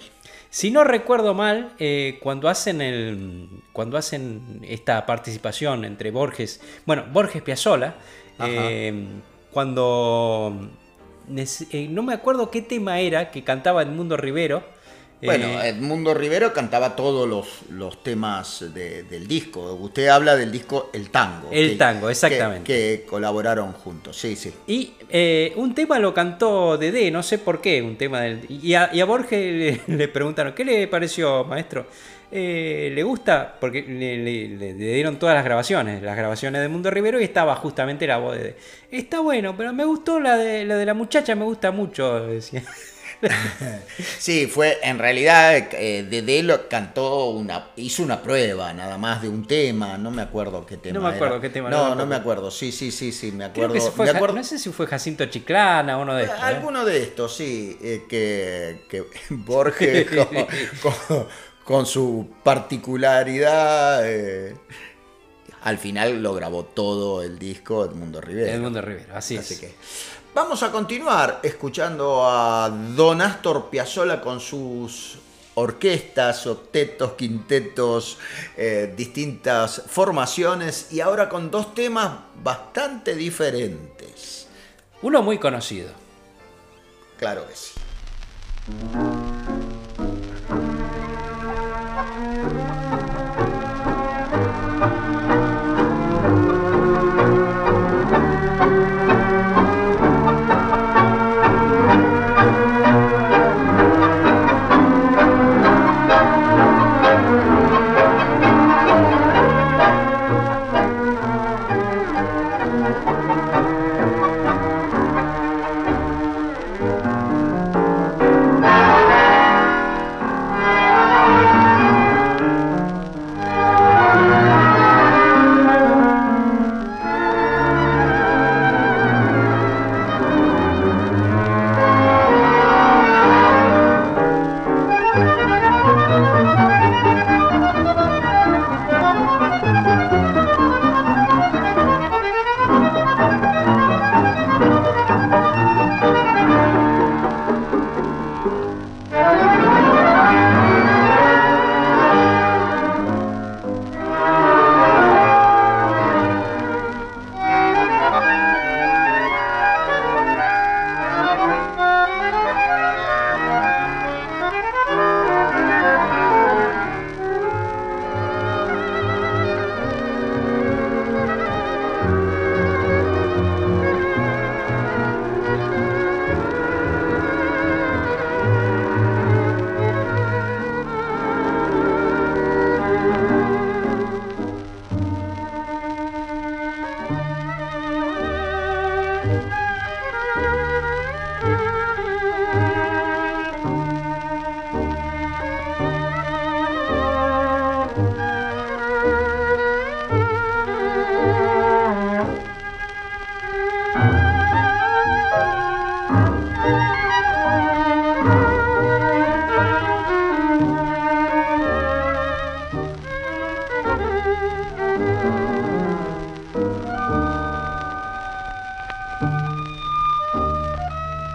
Si no recuerdo mal, eh, cuando, hacen el, cuando hacen esta participación entre Borges, bueno, Borges Piazzolla, eh, cuando eh, no me acuerdo qué tema era que cantaba Edmundo Rivero. Bueno, Edmundo Rivero cantaba todos los, los temas del disco. Usted habla del disco El Tango. El Tango, exactamente. Que, colaboraron juntos, sí, sí. Y un tema lo cantó Dede, no sé por qué, un tema del... Y a, Borges [LAUGHS] le, preguntaron, ¿qué le pareció, maestro? le gusta, porque le, dieron todas las grabaciones, las grabaciones de Mundo Rivero y estaba justamente la voz de... Está bueno, pero me gustó la de la, de la muchacha, me gusta mucho, [LAUGHS] decía. Sí, fue, en realidad, eh, Dede lo cantó una, hizo una prueba nada más de un tema, no me acuerdo qué tema. No me acuerdo qué tema. No, no, me, acuerdo, sí, sí, sí, sí, me acuerdo. No sé si fue Jacinto Chiclana o uno de estos. ¿eh? Alguno de estos, sí, eh, que, que, [LAUGHS] Borges [LAUGHS] con, su particularidad al final lo grabó todo el disco Edmundo Rivero. Edmundo Rivero, así, así es. Que vamos a continuar escuchando a Don Astor Piazzolla con sus orquestas, octetos, quintetos, eh, distintas formaciones y ahora con dos temas bastante diferentes. Uno muy conocido. Claro que sí.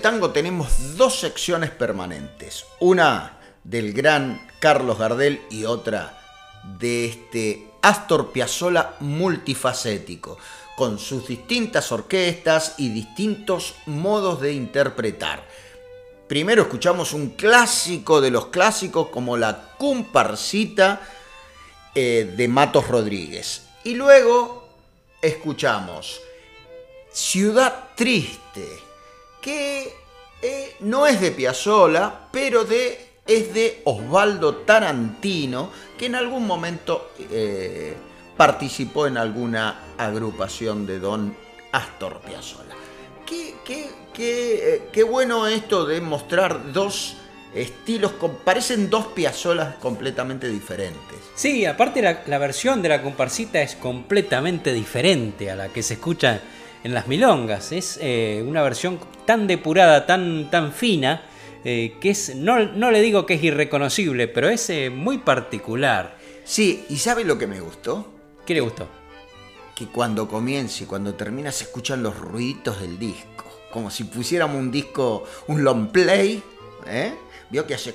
tango tenemos dos secciones permanentes. Una del gran Carlos Gardel y otra de este Astor Piazzolla multifacético, con sus distintas orquestas y distintos modos de interpretar. Primero escuchamos un clásico de los clásicos como la comparsita eh, de Matos Rodríguez. Y luego escuchamos Ciudad Triste, que eh, no es de Piazzolla, pero de, es de Osvaldo Tarantino, que en algún momento eh, participó en alguna agrupación de Don Astor Piazzolla. Qué, qué, qué, eh, qué bueno esto de mostrar dos estilos, parecen dos piazolas completamente diferentes. Sí, aparte la, la, versión de la comparsita es completamente diferente a la que se escucha en las milongas. Es eh, una versión tan depurada, tan, tan fina, eh, que es, no, no, le digo que es irreconocible, pero es eh, muy particular. Sí, ¿y sabe lo que me gustó? ¿Qué le gustó? Que cuando comienza y cuando termina se escuchan los ruiditos del disco. Como si pusiéramos un disco, un long play, ¿eh? Vio que hace...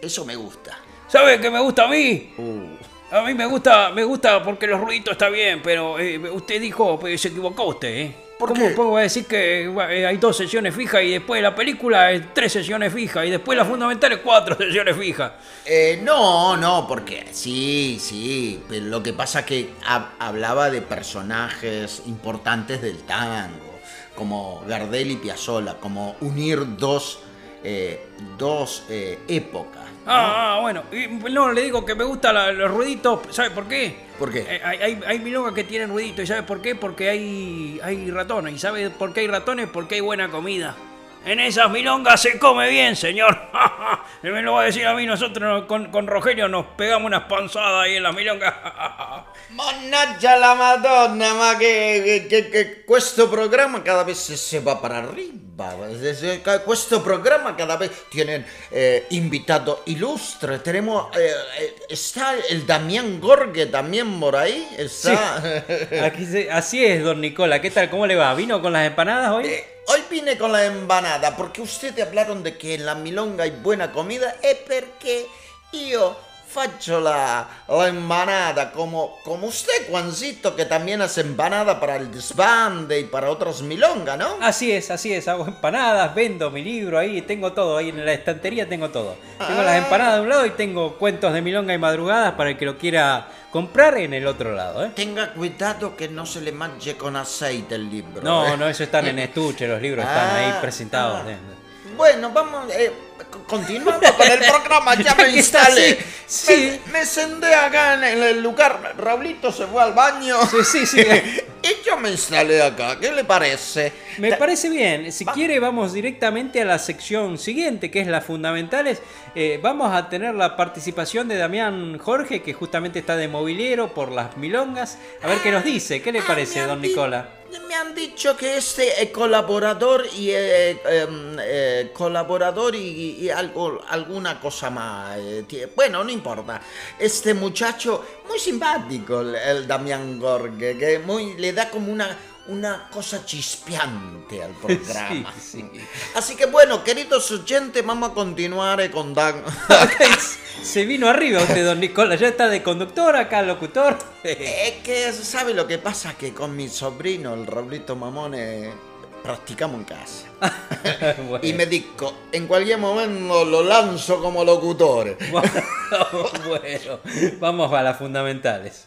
Eso me gusta. ¿Sabe qué me gusta a mí? Uh. A mí me gusta, me gusta porque los ruiditos está bien, pero eh, usted dijo, pues, se equivocó usted, ¿eh? ¿Por ¿Cómo qué? puedo decir que eh, hay dos sesiones fijas y después la película es tres sesiones fijas y después la fundamental es cuatro [LAUGHS] sesiones fijas? Eh, no, no, porque sí, sí, pero lo que pasa es que ha- hablaba de personajes importantes del tango, como Gardel y Piazzolla, como unir dos, eh, dos eh, épocas. Ah, ah, bueno, y, no, le digo que me gustan los ruiditos, ¿sabe por qué? ¿Por qué? Eh, hay, hay, hay milongas que tienen ruiditos, ¿y sabe por qué? Porque hay, hay ratones, ¿y sabe por qué hay ratones? Porque hay buena comida. En esas milongas se come bien, señor. [LAUGHS] me lo va a decir a mí, nosotros con, con Rogelio nos pegamos unas panzadas ahí en las milongas. [LAUGHS] Mannaggia la Madonna, ma che, che- che questo programma cada vez se, va para arriba. Questo programma cada vez tienen eh, invitado ilustre. Tenemos, eh, eh, está el Damián Gorge también por ahí. Está. [LAUGHS] Aquí se- así es, don Nicola. ¿Qué tal? ¿Cómo le va? ¿Vino con las empanadas hoy? Eh, Hoy vine con la empanada porque ustedes hablaron de que en la milonga hay buena comida e perché io faccio la, la empanada como, como usted, Juancito, que también hace empanada para el desbande y para otras milongas, ¿no? Así es, así es. Hago empanadas, vendo mi libro ahí, tengo todo. Ahí en la estantería tengo todo. Tengo las empanadas de un lado y tengo cuentos de milonga y madrugadas para el que lo quiera comprar en el otro lado. ¿eh? Tenga cuidado que no se le manche con aceite el libro. No, ¿eh? no, eso están en estuche, los libros están ahí Ah, presentados. ah. ¿eh? Bueno, vamos, eh, continuando con el programa, ya me [LAUGHS] Que instalé. sí, sí. Me, me senté acá en el- lugar, Raulito se fue al baño. Sí, sí, sí. [LAUGHS] y yo me instalé acá, ¿qué le parece? Me Ta- parece bien. Si Va- quiere, vamos directamente a la sección siguiente, que es las fundamentales. Eh, vamos a tener la participación de Damián Jorge, que justamente está de movilero por las milongas. A ver qué nos dice. ¿Qué le Ah, parece, don Nicola? Me han dicho que este eh, colaborador y eh, em, eh, colaborador y, y algo, alguna cosa más. eh, bueno, no importa. Este muchacho, muy simpático, el, el Damián Gorge, que muy, le da como una, una cosa chispeante al [LAUGHS] programa. Sí, sí. Así que bueno, queridos oyentes, vamos a continuar eh, con Dan. [LAUGHS] Se vino arriba usted, don Nicola. Ya está de conductor acá, locutor. [LAUGHS] Es que, ¿sabe lo que pasa? Que con mi sobrino, el Raulito Mamone, practicamos en casa. Bueno. Y me dijo, en cualquier momento lo lanzo como locutor. bueno, vamos a las fundamentales.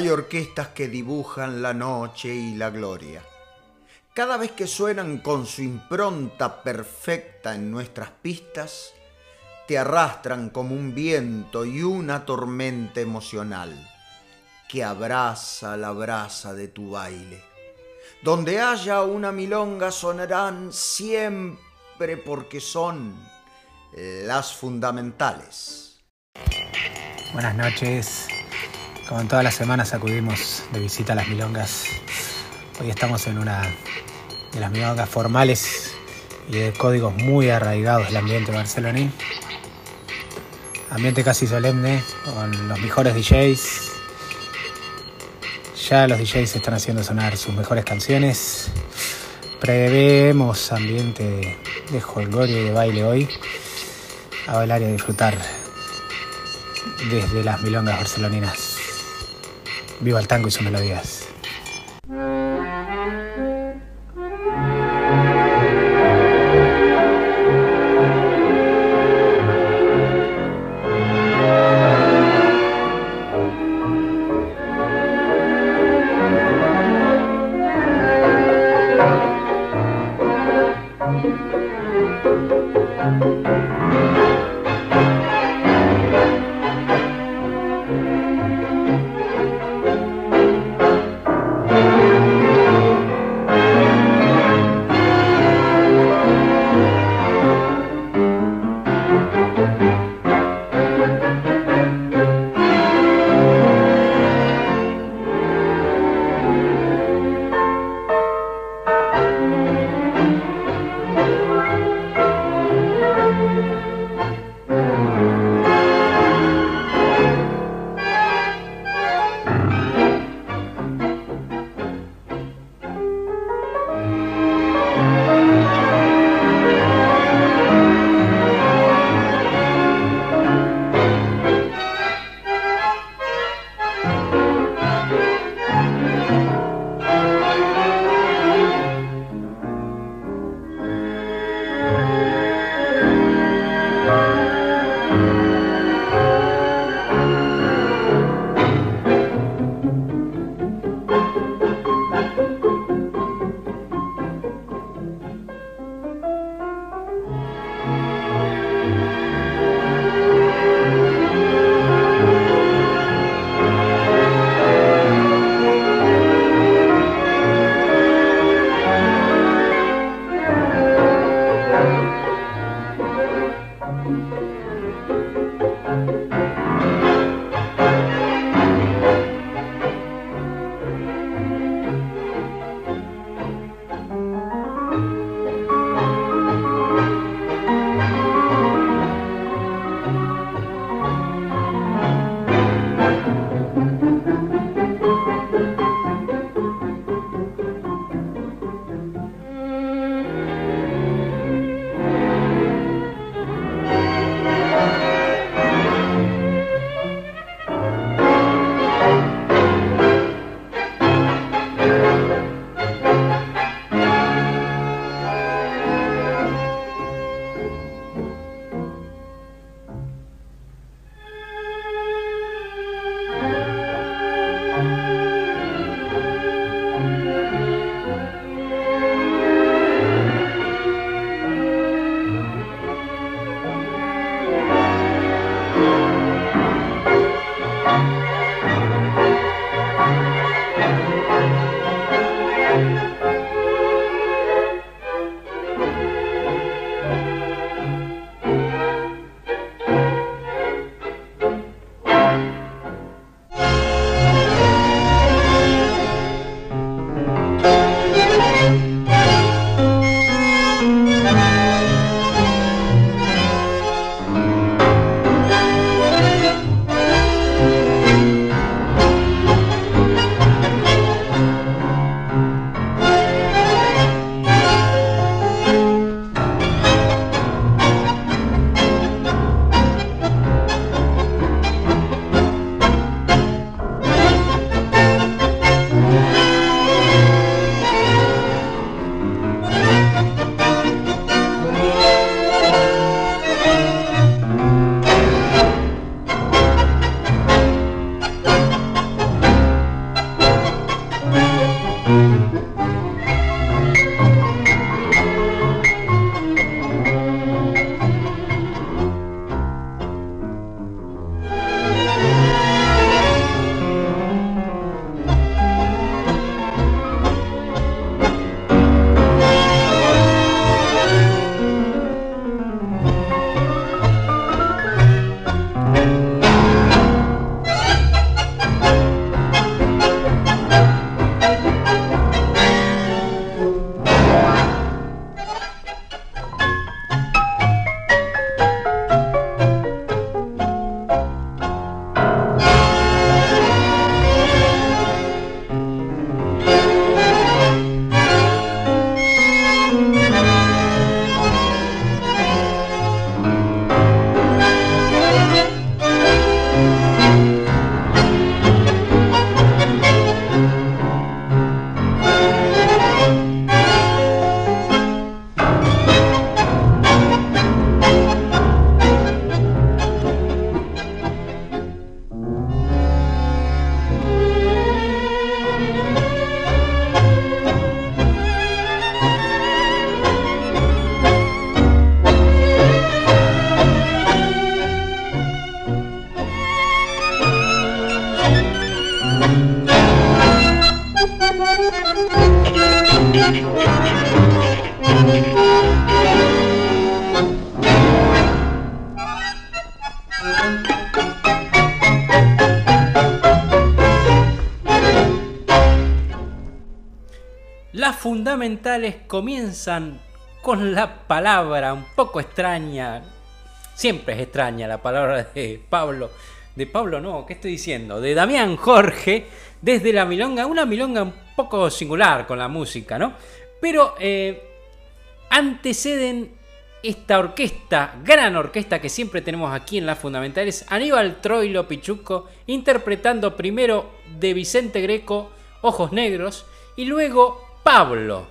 Hay orquestas que dibujan la noche y la gloria. Cada vez que suenan con su impronta perfecta en nuestras pistas, te arrastran como un viento y una tormenta emocional que abraza la brasa de tu baile. Donde haya una milonga sonarán siempre porque son las fundamentales. Buenas noches. Como en todas las semanas acudimos de visita a las milongas. Hoy estamos en una de las milongas formales y de códigos muy arraigados del ambiente barceloní. Ambiente casi solemne, con los mejores DJs. Ya los DJs están haciendo sonar sus mejores canciones. Prevemos ambiente de jolgorio y de baile hoy. A bailar y a disfrutar desde las milongas barceloninas. Viva el tango y sus melodías. Fundamentales comienzan con la palabra un poco extraña. Siempre es extraña la palabra de Pablo. De Pablo no, ¿qué estoy diciendo? De Damián Jorge, desde la milonga. Una milonga un poco singular con la música, ¿no? Pero eh, anteceden esta orquesta, gran orquesta que siempre tenemos aquí en las fundamentales, Aníbal Troilo Pichuco, interpretando primero de Vicente Greco, Ojos Negros, y luego Pablo.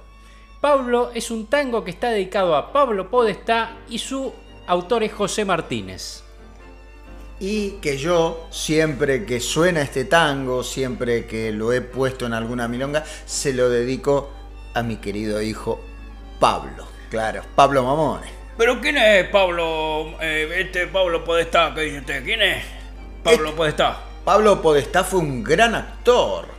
Pablo es un tango que está dedicado a Pablo Podestá y su autor es José Martínez. Y que yo, siempre que suena este tango, siempre que lo he puesto en alguna milonga, se lo dedico a mi querido hijo Pablo. Claro, Pablo Mamones. ¿Pero quién es Pablo? Eh, este Pablo Podestá que dice usted. ¿Quién es Pablo Podestá? Pablo Podestá fue un gran actor.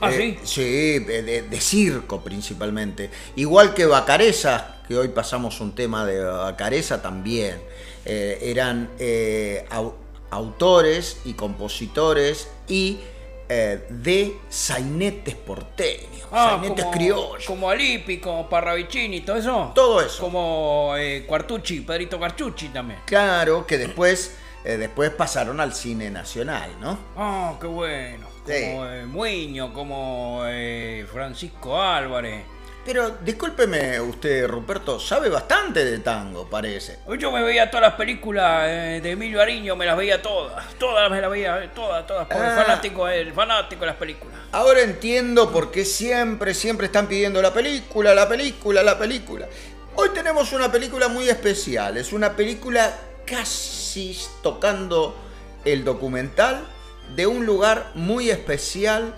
¿Ah, Eh, sí? Sí, de, de circo principalmente. Igual que Bacareza, que hoy pasamos un tema de Bacareza también. Eh, eran eh, au- autores y compositores y de sainetes porteños, sainetes criollos. Ah, como Alipi, como Parravicini, todo eso. Todo eso. Como Cuartucci, Pedrito Carchucci también. Claro, que después, después pasaron al cine nacional, ¿no? Ah, qué bueno. Como eh, como eh, Francisco Álvarez. Pero discúlpeme usted, Ruperto, sabe bastante de tango, parece. Yo me veía todas las películas eh, de Emilio Ariño, me las veía todas. Todas me las veía, eh, todas, todas. Porque Ah. fanático, el fanático de las películas. Ahora entiendo por qué siempre, siempre están pidiendo la película, la película, la película. Hoy tenemos una película muy especial. Es una película casi tocando el documental de un lugar muy especial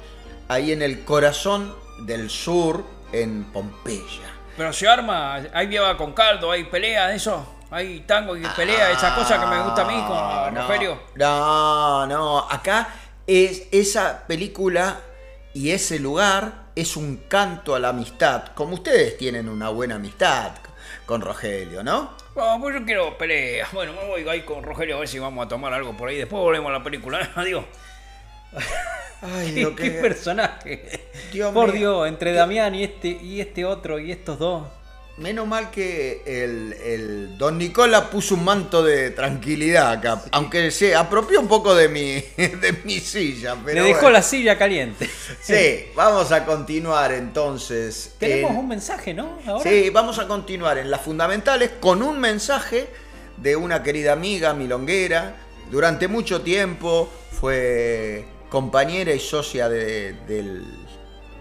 ahí en el corazón del sur, en Pompeya. Pero se arma, hay viva con caldo, hay pelea, eso. Hay tango y pelea, esa cosa que me gusta a mí con Ah, no. No, no, acá es esa película y ese lugar es un canto a la amistad, como ustedes tienen una buena amistad con Rogelio, ¿no? Bueno, pues yo quiero pelea. [LAUGHS] Bueno, me voy ahí con Rogelio a ver si vamos a tomar algo por ahí. Después volvemos a la película. [LAUGHS] Adiós. Ay, [LAUGHS] ¿Qué, lo que- qué personaje? Dios Por mío. Dios, entre Damián y este, y este otro y estos dos. Menos mal que el, el don Nicola puso un manto de tranquilidad acá, aunque se apropió un poco de mi, [LAUGHS] de mi silla. Pero Le dejó bueno. la silla caliente. Sí, vamos a continuar entonces. Tenemos en- un mensaje, ¿no? Ahora. Sí, vamos a continuar en las fundamentales con un mensaje de una querida amiga milonguera. Durante mucho tiempo fue compañera y socia de- del,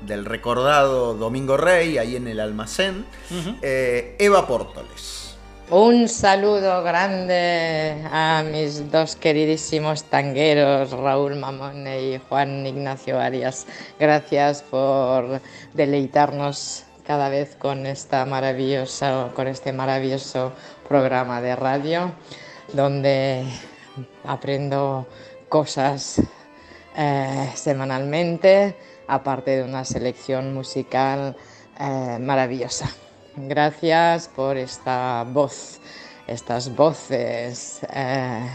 del recordado Domingo Rey, ahí en el almacén, eh, Eva Pórtoles. Un saludo grande a mis dos queridísimos tangueros, Raúl Mamone y Juan Ignacio Arias. Gracias por deleitarnos cada vez con esta maravillosa, con este maravilloso programa de radio, donde aprendo cosas eh, semanalmente, aparte de una selección musical eh, maravillosa. Gracias por esta voz, estas voces eh,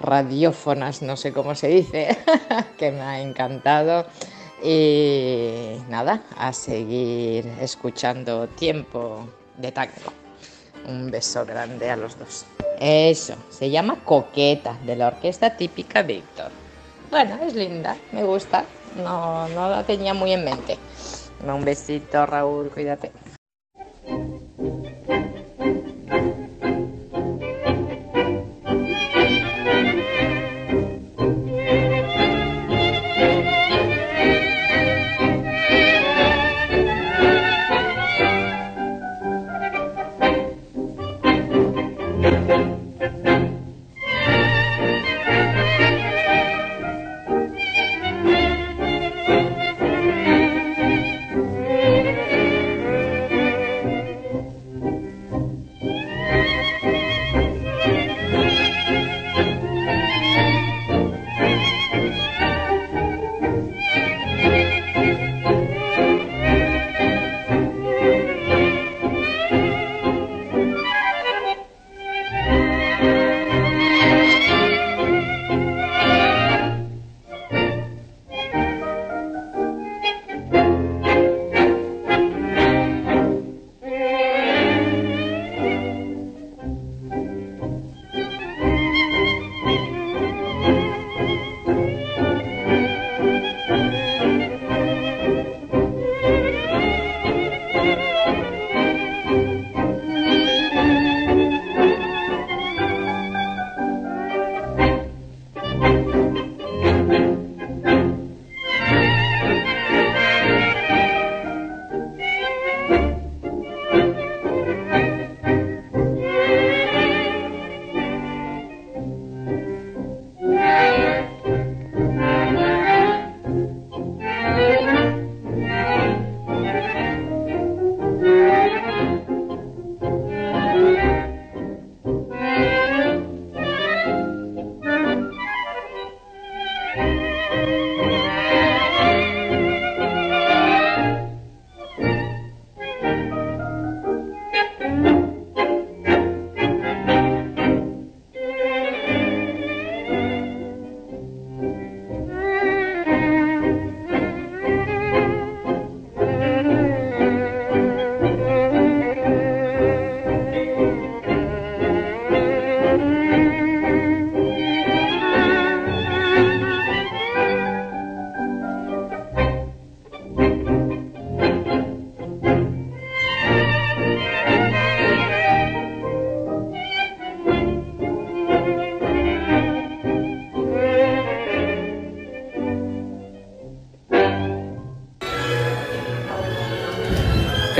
radiófonas, no sé cómo se dice, [LAUGHS] que me ha encantado. Y nada, a seguir escuchando tiempo de tango. Un beso grande a los dos. Eso, se llama Coqueta, de la orquesta típica Víctor. Bueno, es linda, me gusta. No, no la tenía muy en mente. Un besito, Raúl, cuídate.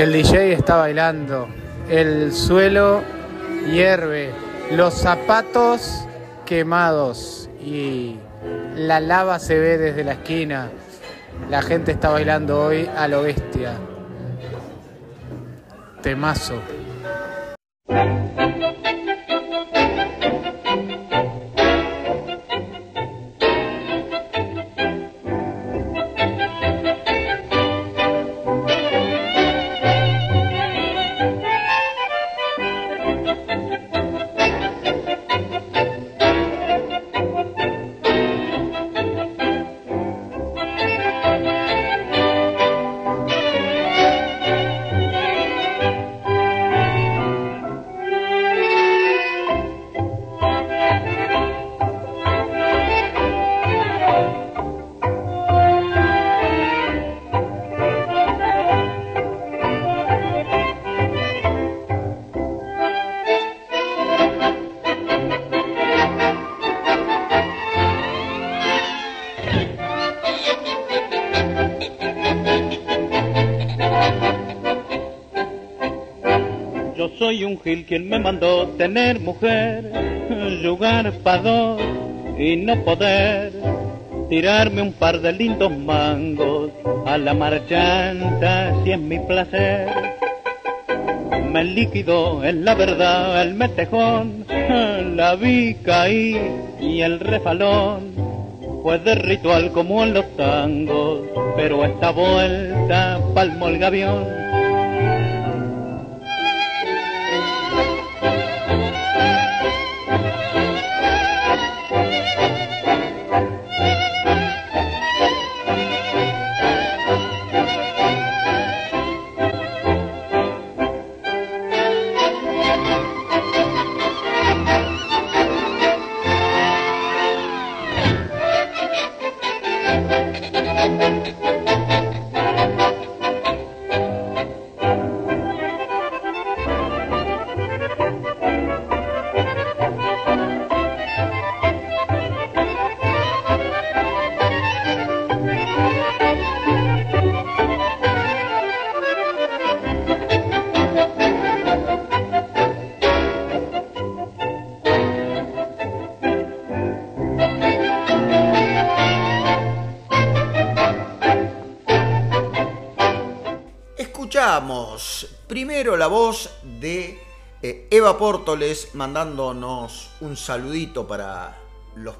El DJ está bailando. El suelo hierve. Los zapatos quemados. Y la lava se ve desde la esquina. La gente está bailando hoy a lo bestia. Temazo. Quien me mandó tener mujer, jugar pa' y no poder tirarme un par de lindos mangos a la marchanta si es mi placer. Me liquidó en la verdad el metejón, la vi caí y el refalón fue de ritual como en los tangos, pero esta vuelta palmo el gavión. Primero la voz de eh, Eva Pórtoles mandándonos un saludito para los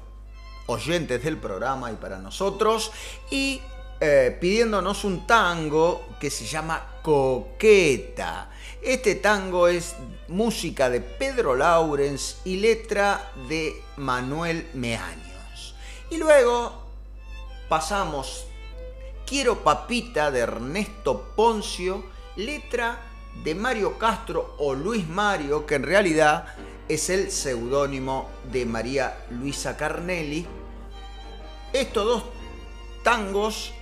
oyentes del programa y para nosotros y eh, pidiéndonos un tango que se llama Coqueta. Este tango es música de Pedro Laurens y letra de Manuel Meaños. Y luego pasamos Quiero Papita de Ernesto Poncio, letra de Mario Castro o Luis Mario, que en realidad es el seudónimo de María Luisa Carnelli. Estos dos tangos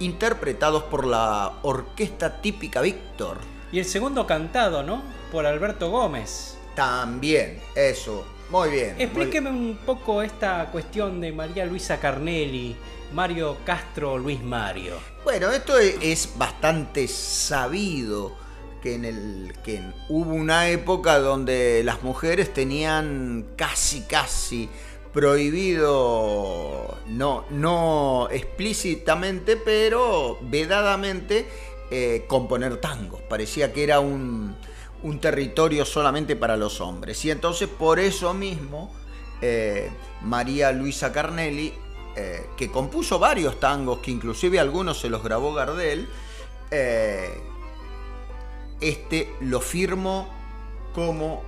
interpretados por la orquesta típica Víctor. Y el segundo cantado, ¿no? Por Alberto Gómez. También, eso. Muy bien. Explíqueme un poco esta cuestión de María Luisa Carnelli, Mario Castro, Luis Mario. Bueno, esto es bastante sabido que en el que hubo una época donde las mujeres tenían casi casi prohibido no no explícitamente pero vedadamente eh, componer tangos parecía que era un, un, territorio solamente para los hombres y entonces por eso mismo eh, María Luisa Carnelli eh, que compuso varios tangos, que inclusive algunos se los grabó Gardel, eh, este lo firmo como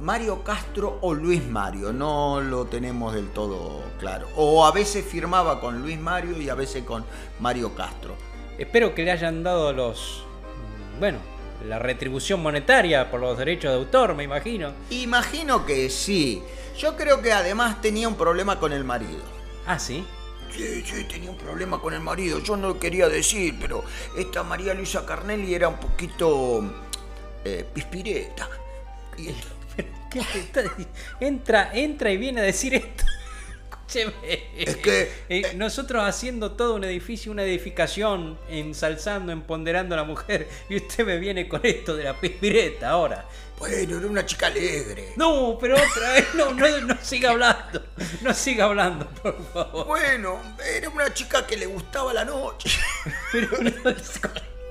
Mario Castro o Luis Mario, no lo tenemos del todo claro. O a veces firmaba con Luis Mario y a veces con Mario Castro. Espero que le hayan dado los... Bueno, la retribución monetaria por los derechos de autor, me imagino. Imagino que sí. Yo creo que además tenía un problema con el marido. Ah, sí. Sí, sí, tenía un problema con el marido. Yo no lo quería decir, pero esta María Luisa Carnelli era un poquito eh, pispireta. Y ¿Qué te está Entra, entra y viene a decir esto. [LAUGHS] Es que Eh, nosotros haciendo todo un edificio, una edificación, ensalzando, empoderando a la mujer, y usted me viene con esto de la pispireta ahora. Bueno, era una chica alegre. No, pero otra vez, no, no, no siga hablando, no siga hablando, por favor. Bueno, era una chica que le gustaba la noche. [LAUGHS] Pero no,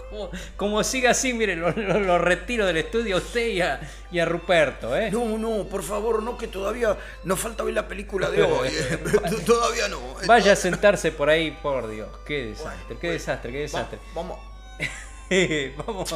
como, como siga así, mire, lo, lo- lo retiro del estudio a usted y a, y a Ruperto, ¿eh? No, no, por favor, no, que todavía nos falta ver la película de hoy. eh. [LAUGHS] [LAUGHS] todavía no. eh. Vaya a sentarse por ahí, por Dios. Qué desastre, qué desastre, qué desastre. Vamos. vamos,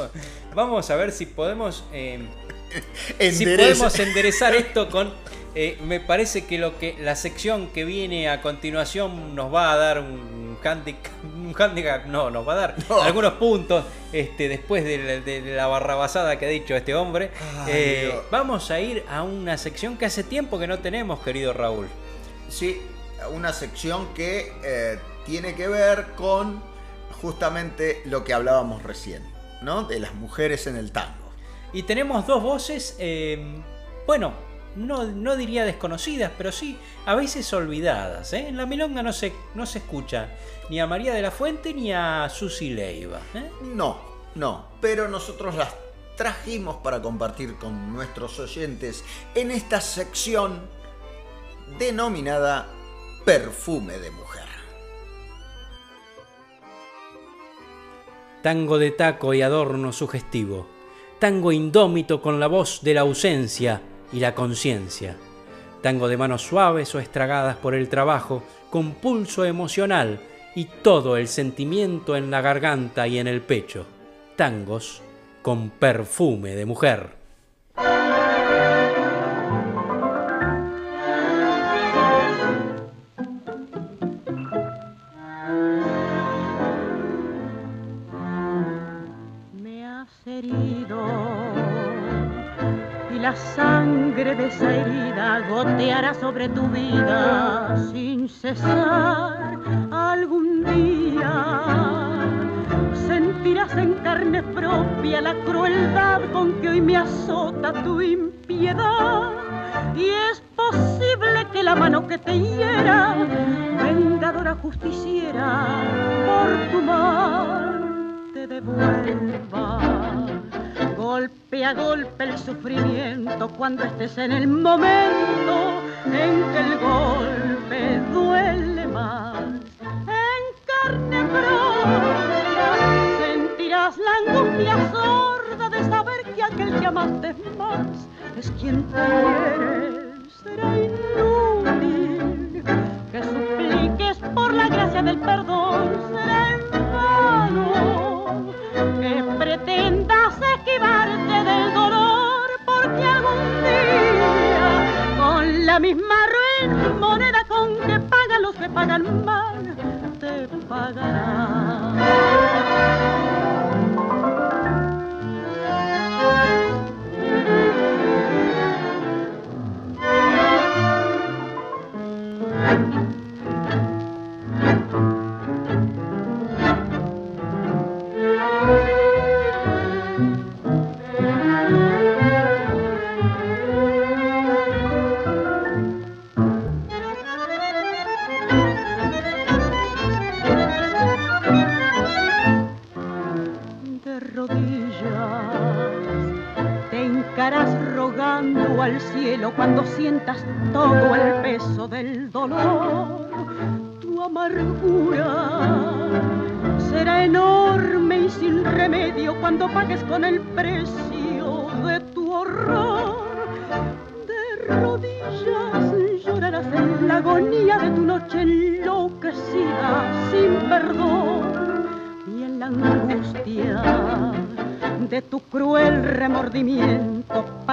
vamos a ver si podemos. eh, [LAUGHS] si podemos enderezar esto con. eh, me parece que lo que la sección que viene a continuación nos va a dar un handicap, un handicap no, nos va a dar No. algunos puntos este, después de la, de la barrabasada que ha dicho este hombre. Ay, Eh, vamos a ir a una sección que hace tiempo que no tenemos, querido Raúl. Sí, una sección que eh, tiene que ver con justamente lo que hablábamos recién, ¿no? De las mujeres en el tango. Y tenemos dos voces, eh, bueno, no, no diría desconocidas, pero sí a veces olvidadas. ¿eh? En la milonga no se, no se escucha ni a María de la Fuente ni a Susi Leiva. ¿eh? No, no, pero nosotros las trajimos para compartir con nuestros oyentes en esta sección denominada Perfume de Mujer. Tango de taco y adorno sugestivo. Tango indómito con la voz de la ausencia y la conciencia. Tango de manos suaves o estragadas por el trabajo, con pulso emocional y todo el sentimiento en la garganta y en el pecho. Tangos con perfume de mujer. La sangre de esa herida goteará sobre tu vida sin cesar. Algún día sentirás en carne propia la crueldad con que hoy me azota tu impiedad. Y es posible que la mano que te hiera, vengadora justiciera, por tu mal te devuelva. Golpe a golpe el sufrimiento cuando estés en el momento en que el golpe duele más. En carne propia sentirás la angustia sorda de saber que aquel que amaste más es quien te quiere. Será inútil que supliques por la gracia del perdón. La misma ruin moneda con que pagan los que pagan mal,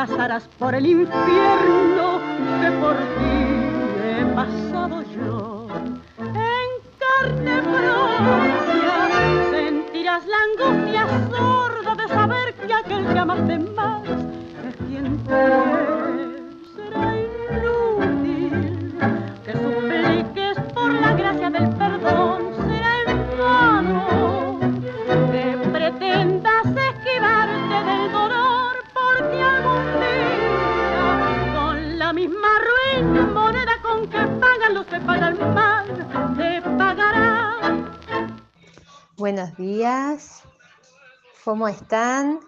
pasarás por el infierno que por ti he pasado yo. ¿Cómo están?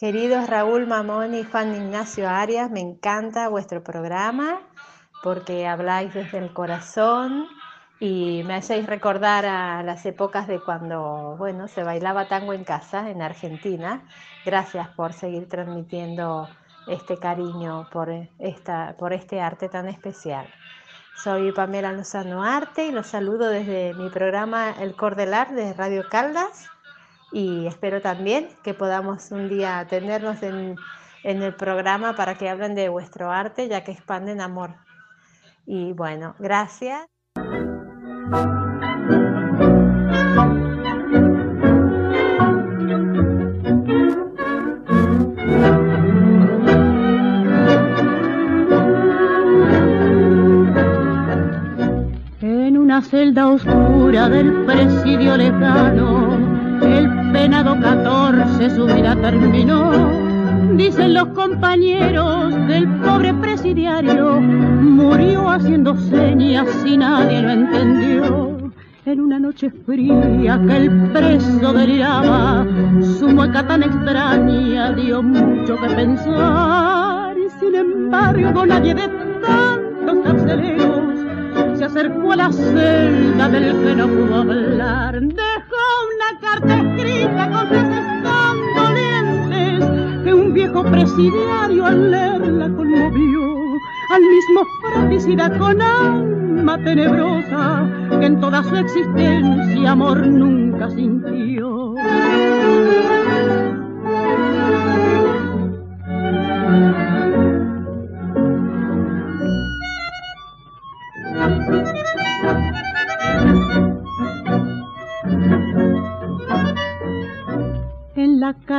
Queridos Raúl Mamón y Juan Ignacio Arias, me encanta vuestro programa porque habláis desde el corazón y me hacéis recordar a las épocas de cuando, bueno, se bailaba tango en casa en Argentina. Gracias por seguir transmitiendo este cariño por, esta, por este arte tan especial. Soy Pamela Lozano Arte y los saludo desde mi programa El Cordelar de Radio Caldas y espero también que podamos un día tenernos en, en el programa para que hablen de vuestro arte ya que expanden amor. Y bueno, gracias. En una celda oscura del presidio lejano, el penado 14 su vida terminó. Dicen los compañeros del pobre presidiario, murió haciendo señas y nadie lo entendió. En una noche fría que el preso deliraba, su mueca tan extraña dio mucho que pensar. Y sin embargo nadie de tantos carceleros se acercó a la celda del que no pudo hablar. Una carta escrita con frases tan dolientes que un viejo presidiario al leerla conmovió. Al mismo fratricida con alma tenebrosa que en toda su existencia amor nunca sintió.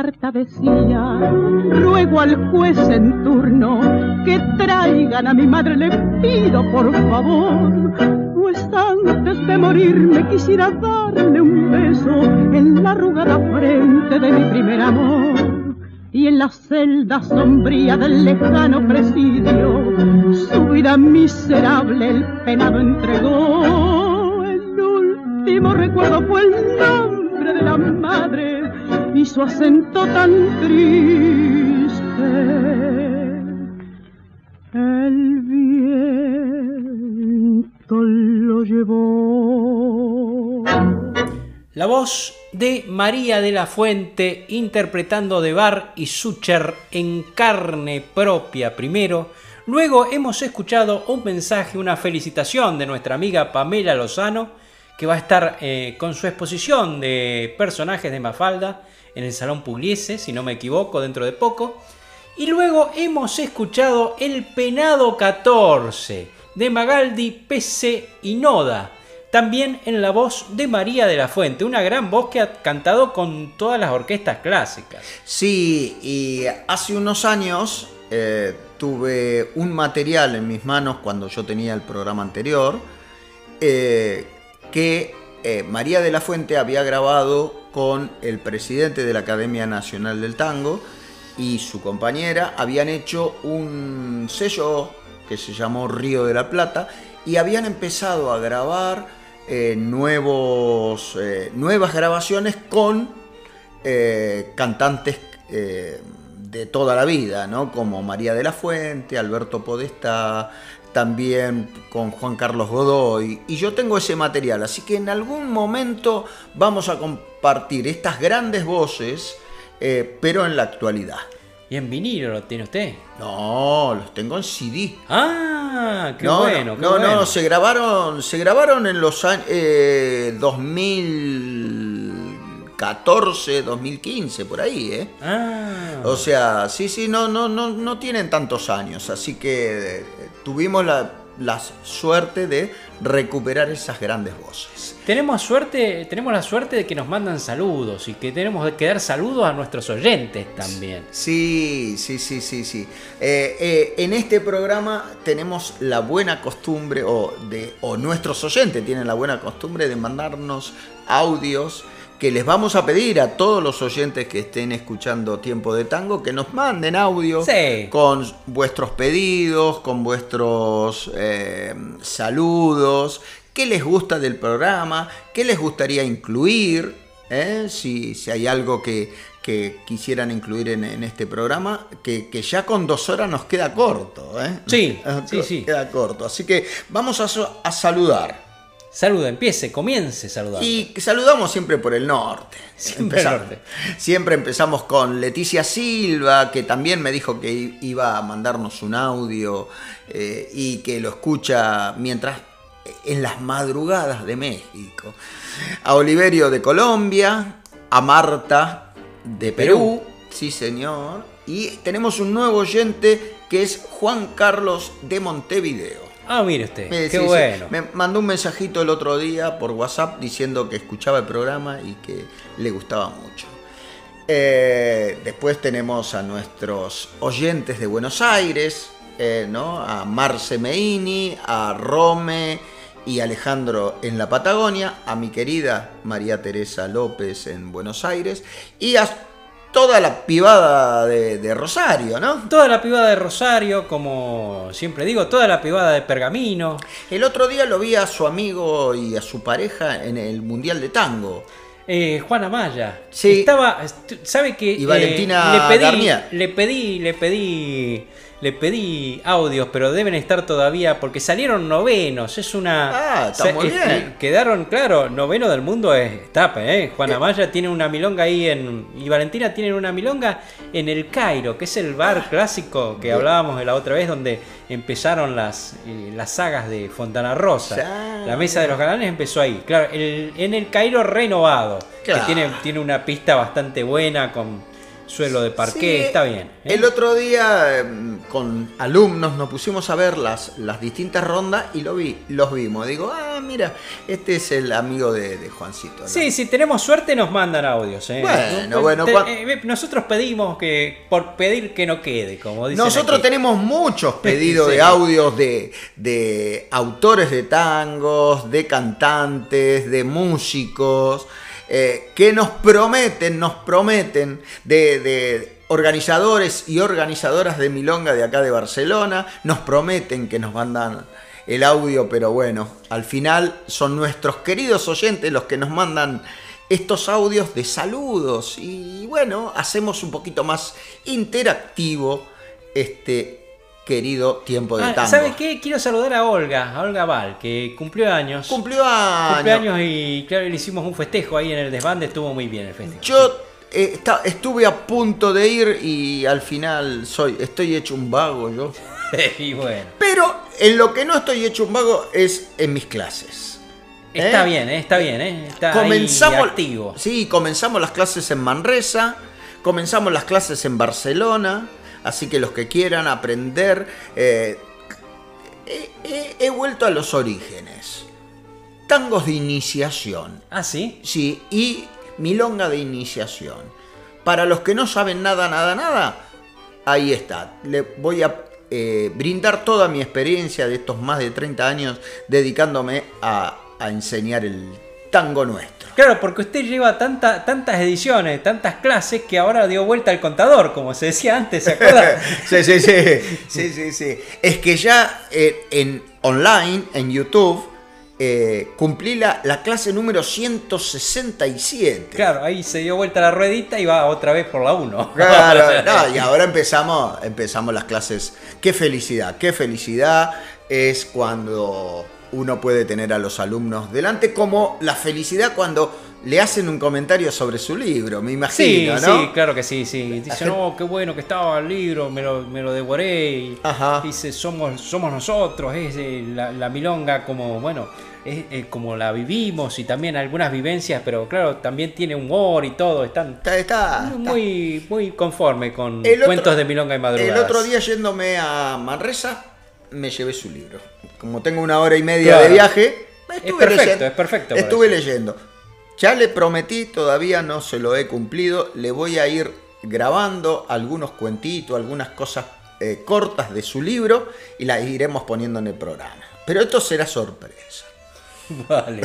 Carta decía, ruego al juez en turno que traigan a mi madre, le pido por favor, pues antes de morir me quisiera darle un beso en la arrugada frente de mi primer amor. Y en la celda sombría del lejano presidio, su vida miserable el penado entregó. El último recuerdo fue el nombre de la madre y su acento tan triste. El viento lo llevó. La voz de María de la Fuente interpretando de Bar y Sucher en carne propia primero. Luego hemos escuchado un mensaje, una felicitación de nuestra amiga Pamela Lozano, que va a estar eh, con su exposición de personajes de Mafalda en el Salón Pugliese, si no me equivoco, dentro de poco. Y luego hemos escuchado El Penado 14 de Magaldi, Pese y Noda, también en la voz de María de la Fuente, una gran voz que ha cantado con todas las orquestas clásicas. Sí, y hace unos años eh, tuve un material en mis manos cuando yo tenía el programa anterior, eh, que eh, María de la Fuente había grabado con el presidente de la Academia Nacional del Tango y su compañera, habían hecho un sello que se llamó Río de la Plata y habían empezado a grabar eh, nuevos, eh, nuevas grabaciones con eh, cantantes de toda la vida, ¿no? como María de la Fuente, Alberto Podestá, también con Juan Carlos Godoy. Y yo tengo ese material, así que en algún momento vamos a estas grandes voces, eh, pero en la actualidad. ¿Y en vinilo lo tiene usted? No, los tengo en CD. Ah, qué no, bueno. no, qué no, bueno. no, se grabaron, se grabaron en los años eh, 2014, 2015, por ahí, ¿eh? Ah. O sea, sí, sí, no, no, no, no tienen tantos años, así que eh, tuvimos la, la suerte de recuperar esas grandes voces. Tenemos suerte, tenemos la suerte de que nos mandan saludos y que tenemos que dar saludos a nuestros oyentes también. Sí, sí, sí, sí, sí. Eh, eh, en este programa tenemos la buena costumbre, o, de, o nuestros oyentes tienen la buena costumbre de mandarnos audios que les vamos a pedir a todos los oyentes que estén escuchando Tiempo de Tango que nos manden audio Sí. con vuestros pedidos, con vuestros eh, saludos, qué les gusta del programa, qué les gustaría incluir ¿eh? si, si hay algo que, que quisieran incluir en, en este programa, que, que ya con dos horas nos queda corto. ¿eh? Sí, Nos sí, sí. Queda corto. Así que vamos a, a saludar. Saluda, empiece, comience saludando. Y saludamos siempre por el norte. Siempre Empezamos- norte. Siempre empezamos con Leticia Silva, que también me dijo que iba a mandarnos un audio eh, y que lo escucha mientras en las madrugadas de México. A Oliverio de Colombia, a Marta de Perú, sí señor. Y tenemos un nuevo oyente que es Juan Carlos de Montevideo. Ah, mire usted, Eh, qué sí, sí. bueno. Me mandó un mensajito el otro día por WhatsApp diciendo que escuchaba el programa y que le gustaba mucho. Eh, después tenemos a nuestros oyentes de Buenos Aires, eh, ¿no? a Marce Meini, a Rome y Alejandro en la Patagonia, a mi querida María Teresa López en Buenos Aires y a toda la pibada de, de Rosario, ¿no? Toda la pibada de Rosario, como siempre digo, toda la pibada de Pergamino. El otro día lo vi a su amigo y a su pareja en el Mundial de Tango. Eh, Juana Maya. Sí. Estaba, est- ¿sabe que Y Valentina le pedí, Garnier. le pedí, le pedí, le pedí audios, pero deben estar todavía porque salieron novenos. Es una. Ah, está muy es- bien. Quedaron, claro, noveno del mundo es Tape, ¿eh? Juana Maya tiene una milonga ahí en y Valentina tienen una milonga en el Cairo, que es el bar clásico que Bien. hablábamos de la otra vez donde empezaron las eh, las sagas de Fontana Rosa. Ya. La mesa de los galanes empezó ahí. Claro, el- en el Cairo renovado. Claro. Que tiene, tiene una pista bastante buena con suelo de parqué. Sí, está bien. ¿eh? El otro día em, con alumnos nos pusimos a ver las, las distintas rondas y lo vi, los vimos. Digo, ah, mira, este es el amigo de, de Juancito. ¿no? Sí, si tenemos suerte nos mandan audios. ¿eh? Bueno, bueno, Te- eh, nosotros pedimos que por pedir que no quede, como dicen Nosotros aquí. tenemos muchos [LAUGHS] pedidos Sí. de audios de, de autores de tangos, de cantantes, de músicos, eh, que nos prometen, nos prometen de, de organizadores y organizadoras de Milonga de acá de Barcelona, nos prometen que nos mandan el audio, pero bueno, al final son nuestros queridos oyentes los que nos mandan estos audios de saludos y bueno, hacemos un poquito más interactivo este querido tiempo de Ah, tango. ¿Sabe qué? Quiero saludar a Olga, a Olga Val, que cumplió años. Cumplió años. Cumplió años y claro, le hicimos un festejo ahí en el desbande, estuvo muy bien el festejo. Yo eh, estuve a punto de ir y al final soy, estoy hecho un vago yo. [LAUGHS] y bueno. Pero en lo que no estoy hecho un vago es en mis clases. Está ¿Eh? bien, eh, está bien. Está comenzamos, ahí activo. Sí, comenzamos las clases en Manresa, comenzamos las clases en Barcelona, así que los que quieran aprender, eh, he, he- he vuelto a los orígenes. Tangos de iniciación. Ah, sí. Sí, y milonga de iniciación. Para los que no saben nada, nada, nada, ahí está. Le voy a eh, brindar toda mi experiencia de estos más de 30 años dedicándome a, a enseñar el tango nuestro. Claro, porque usted lleva tanta, tantas ediciones, tantas clases que ahora dio vuelta al contador, como se decía antes, ¿se acuerda? [LAUGHS] sí, sí, sí, sí, sí, sí. Es que ya eh, en online, en YouTube, eh, cumplí la, la clase número 167. Claro, ahí se dio vuelta la ruedita y va otra vez por la 1. [LAUGHS] Claro, no, y [LAUGHS] ahora empezamos, empezamos las clases. Qué felicidad, qué felicidad es cuando uno puede tener a los alumnos delante, como la felicidad cuando le hacen un comentario sobre su libro, me Sí, imagino, ¿no? sí, claro que sí, sí. Dice, no, qué bueno que estaba el libro, me lo, me lo devoré. Y Dice, somos, somos nosotros, es eh, la, la milonga como, bueno, es eh, como la vivimos y también algunas vivencias, pero claro, también tiene humor y todo. Están muy, muy conforme con El otro- cuentos de milonga y madrugadas. El otro día yéndome a Manresa, me llevé su libro. Como tengo una hora y media Claro. de viaje, Es estuve perfecto, leyendo. es perfecto Estuve eso. leyendo. Ya le prometí, todavía no se lo he cumplido. Le voy a ir grabando algunos cuentitos, algunas cosas eh, cortas de su libro y las iremos poniendo en el programa. Pero esto será sorpresa. [LAUGHS] Vale.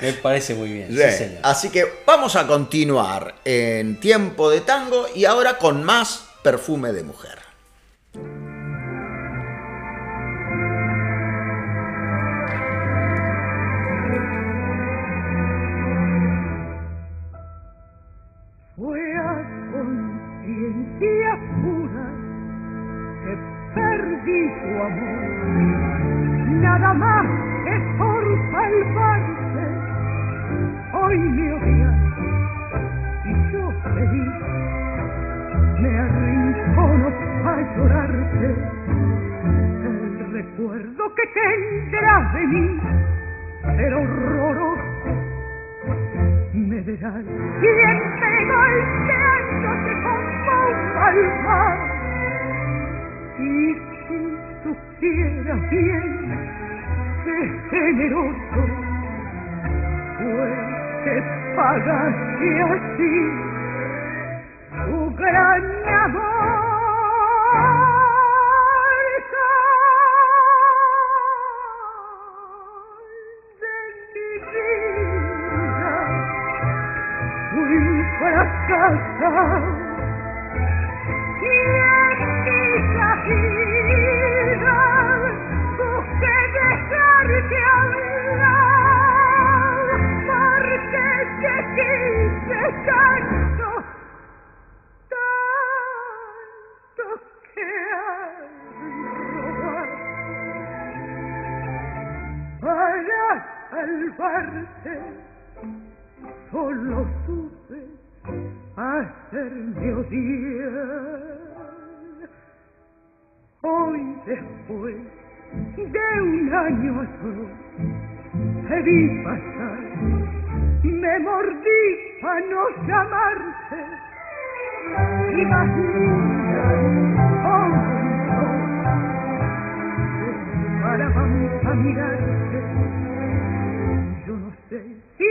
Me parece muy bien. sí, Sí. señor. Así que vamos a continuar en tiempo de tango y ahora con más perfume de mujer. Pero horroroso me verás siempre golpeándote como un malvado. Y si supieras bien qué generoso fue que pagaste así tu gran amor. Para solo supe hacerme odiar. Hoy después de un año atroz te vi pasar, me mordí a no llamarte y más linda para vamos a mirarte.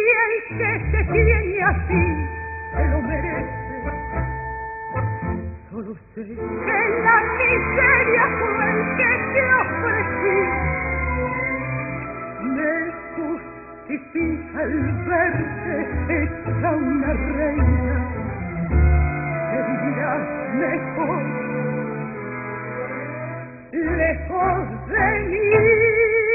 Si el que te tiene así se lo merece. Solo sé que la miseria cruel que te ofrecí me justifica el verte hecha una reina que vivirás mejor lejos de mí.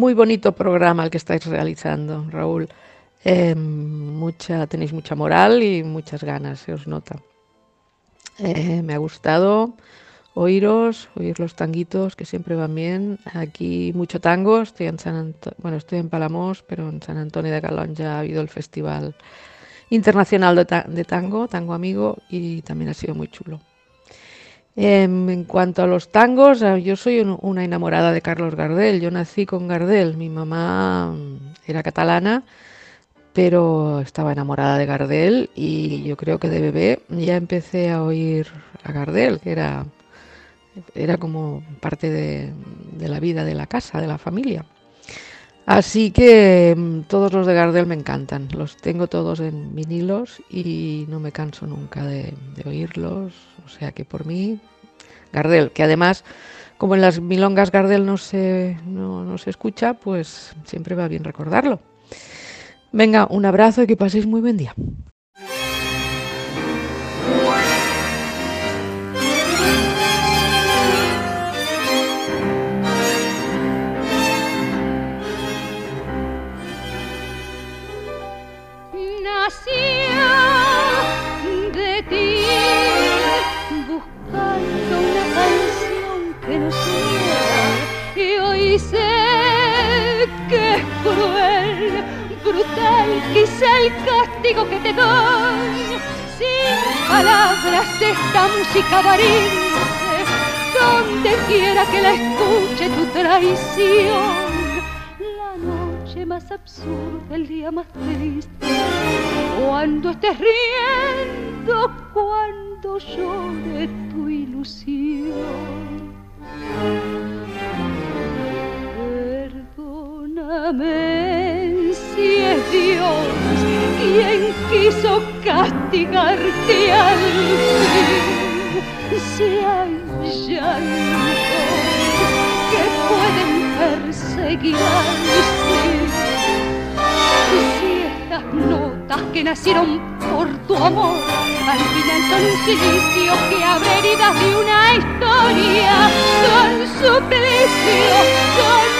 Muy bonito programa el que estáis realizando, Raúl. Eh, mucha, tenéis mucha moral y muchas ganas, se os nota. Eh, me ha gustado oíros, oír los tanguitos que siempre van bien. Aquí mucho tango, estoy en San bueno, estoy en Palamos, pero en San Antonio de Calón ya ha habido el Festival Internacional de, Tango, Tango Amigo, y también ha sido muy chulo. Em, en cuanto a los tangos, ah, yo soy una enamorada de Carlos Gardel. Yo nací con Gardel. Mi mamá mm, era catalana, pero estaba enamorada de Gardel y yo creo que de bebé ya empecé a oír a Gardel, que era, era como parte de, de la vida de la casa, de la familia. Así que mm, todos los de Gardel me encantan, los tengo todos en vinilos y no me canso nunca de, oírlos, o sea que por mí, Gardel, que además, como en las milongas Gardel no se, no se escucha, pues siempre va bien recordarlo. Venga, un abrazo y que paséis muy buen día. Nacía de ti buscando una canción que no sea y hoy sé que es cruel cóctel, quizá el castigo que te doy. Sin palabras esta música varíe, donde quiera que la escuche tu traición. La noche más absurda, el día más triste, cuando estés riendo, cuando llore tu ilusión. Perdóname si es Dios quien quiso castigarte al fin si hay llantos que pueden perseguir al Si estas notas que nacieron por tu amor al final son un que abre heridas de una historia, son suplicio, son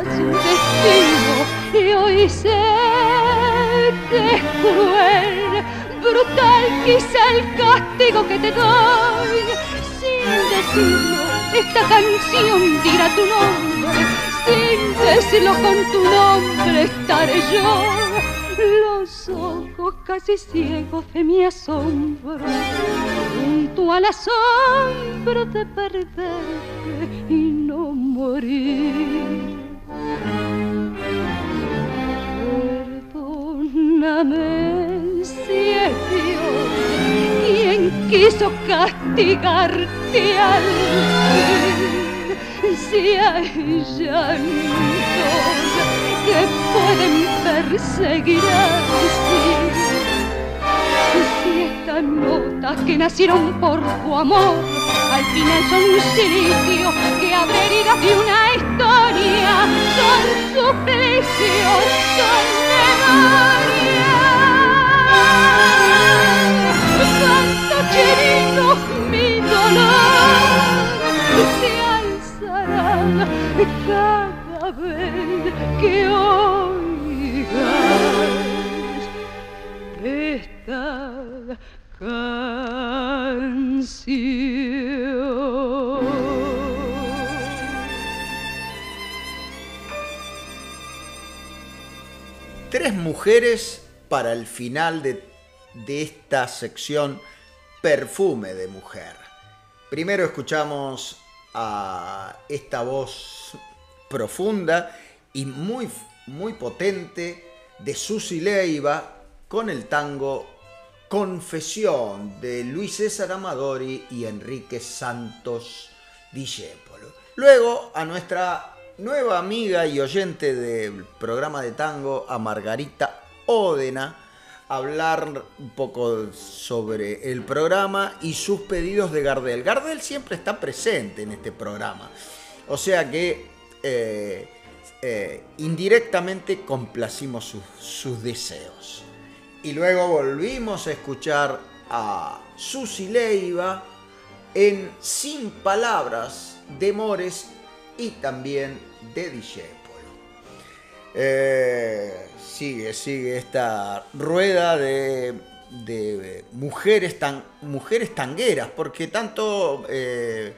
esperanzas un y hoy sé que es cruel, brutal quizá el castigo que te doy sin decirlo. Esta canción dirá tu nombre sin decirlo con tu nombre estaré yo. Los ojos casi ciegos de mi asombro, junto al asombro de perderte y no morir. Perdóname si es quien quiso castigarte al fin si hay llantos que pueden perseguir así. Si estas notas que nacieron por tu amor al final son un silicio que abre heridas de una historia, son suplicios, son Cuánto querido mi dolor cada vez que canción. Tres mujeres para el final de, esta sección Perfume de Mujer. Primero escuchamos a esta voz profunda y muy, muy potente de Susi Leiva con el tango Confesión de Luis César Amadori y Enrique Santos Discépolo. Luego a nuestra nueva amiga y oyente del programa de tango, a Margarita Ódena, hablar un poco sobre el programa y sus pedidos de Gardel. Gardel siempre está presente en este programa, o sea que eh, eh, indirectamente complacimos sus, deseos. Y luego volvimos a escuchar a Susi Leiva en Sin Palabras de Mores y también de Discepolo. Eh, sigue, sigue esta rueda de, mujeres, tan, mujeres tangueras, porque tanto eh,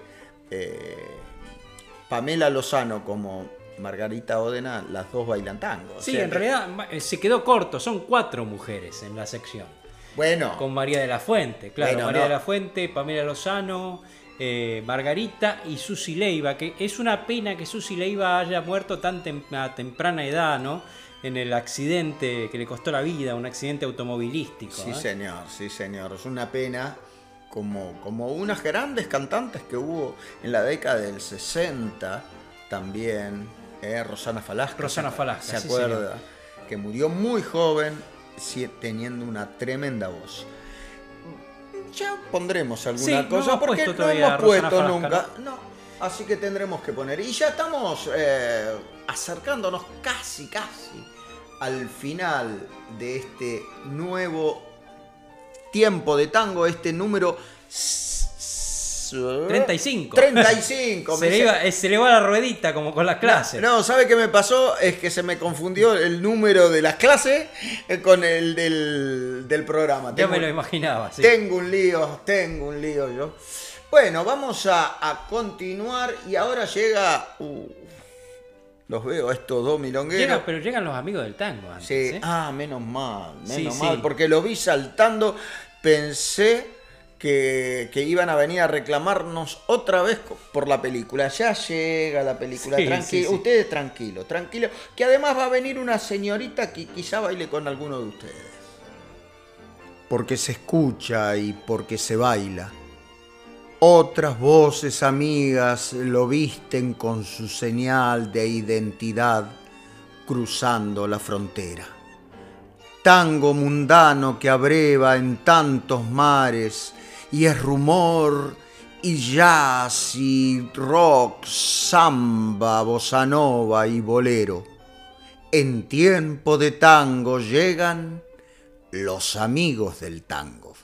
eh, Pamela Lozano como Margarita Odena, las dos bailan tango. Sí, en realidad se quedó corto, son cuatro mujeres en la sección. Bueno. Con María de la Fuente, claro. María de la Fuente, Pamela Lozano, eh, Margarita y Susi Leiva, que es una pena que Susi Leiva haya muerto tan a temprana edad, ¿no? En el accidente que le costó la vida, un accidente automovilístico. Sí, ¿eh? señor, sí, señor. Es una pena. Como, como unas grandes cantantes que hubo en la década del 60 también. ¿eh? Rosana Falasca. Rosana Falasca, ¿Se acuerda? que murió muy joven teniendo una tremenda voz ya pondremos alguna cosa porque no hemos puesto nunca. ¿no? así que tendremos que poner. Y ya estamos eh, acercándonos casi, casi al final de este nuevo tiempo de tango, este número 35. 35. [LAUGHS] se, me le iba, eh, se le va la ruedita como con las clases. No, ¿sabe qué me pasó? Es que se me confundió el número de las clases eh, con el del, del programa. Yo me lo imaginaba. sí. Tengo un lío, tengo un lío yo. Bueno, vamos a, a continuar y ahora llega... uh, los veo a estos dos milongueros. Llega- pero llegan los amigos del tango antes, Sí, ¿eh? ah, menos mal, menos Sí, mal, porque lo vi saltando, pensé que, que iban a venir a reclamarnos otra vez por la película. Ya llega la película, Sí, tranquilo, sí, sí. ustedes tranquilos, tranquilos, que además va a venir una señorita que quizá baile con alguno de ustedes. Porque se escucha y porque se baila. Otras voces amigas lo visten con su señal de identidad cruzando la frontera. Tango mundano que abreva en tantos mares y es rumor y jazz y rock, samba, bossa nova y bolero. En tiempo de tango llegan los amigos del tango.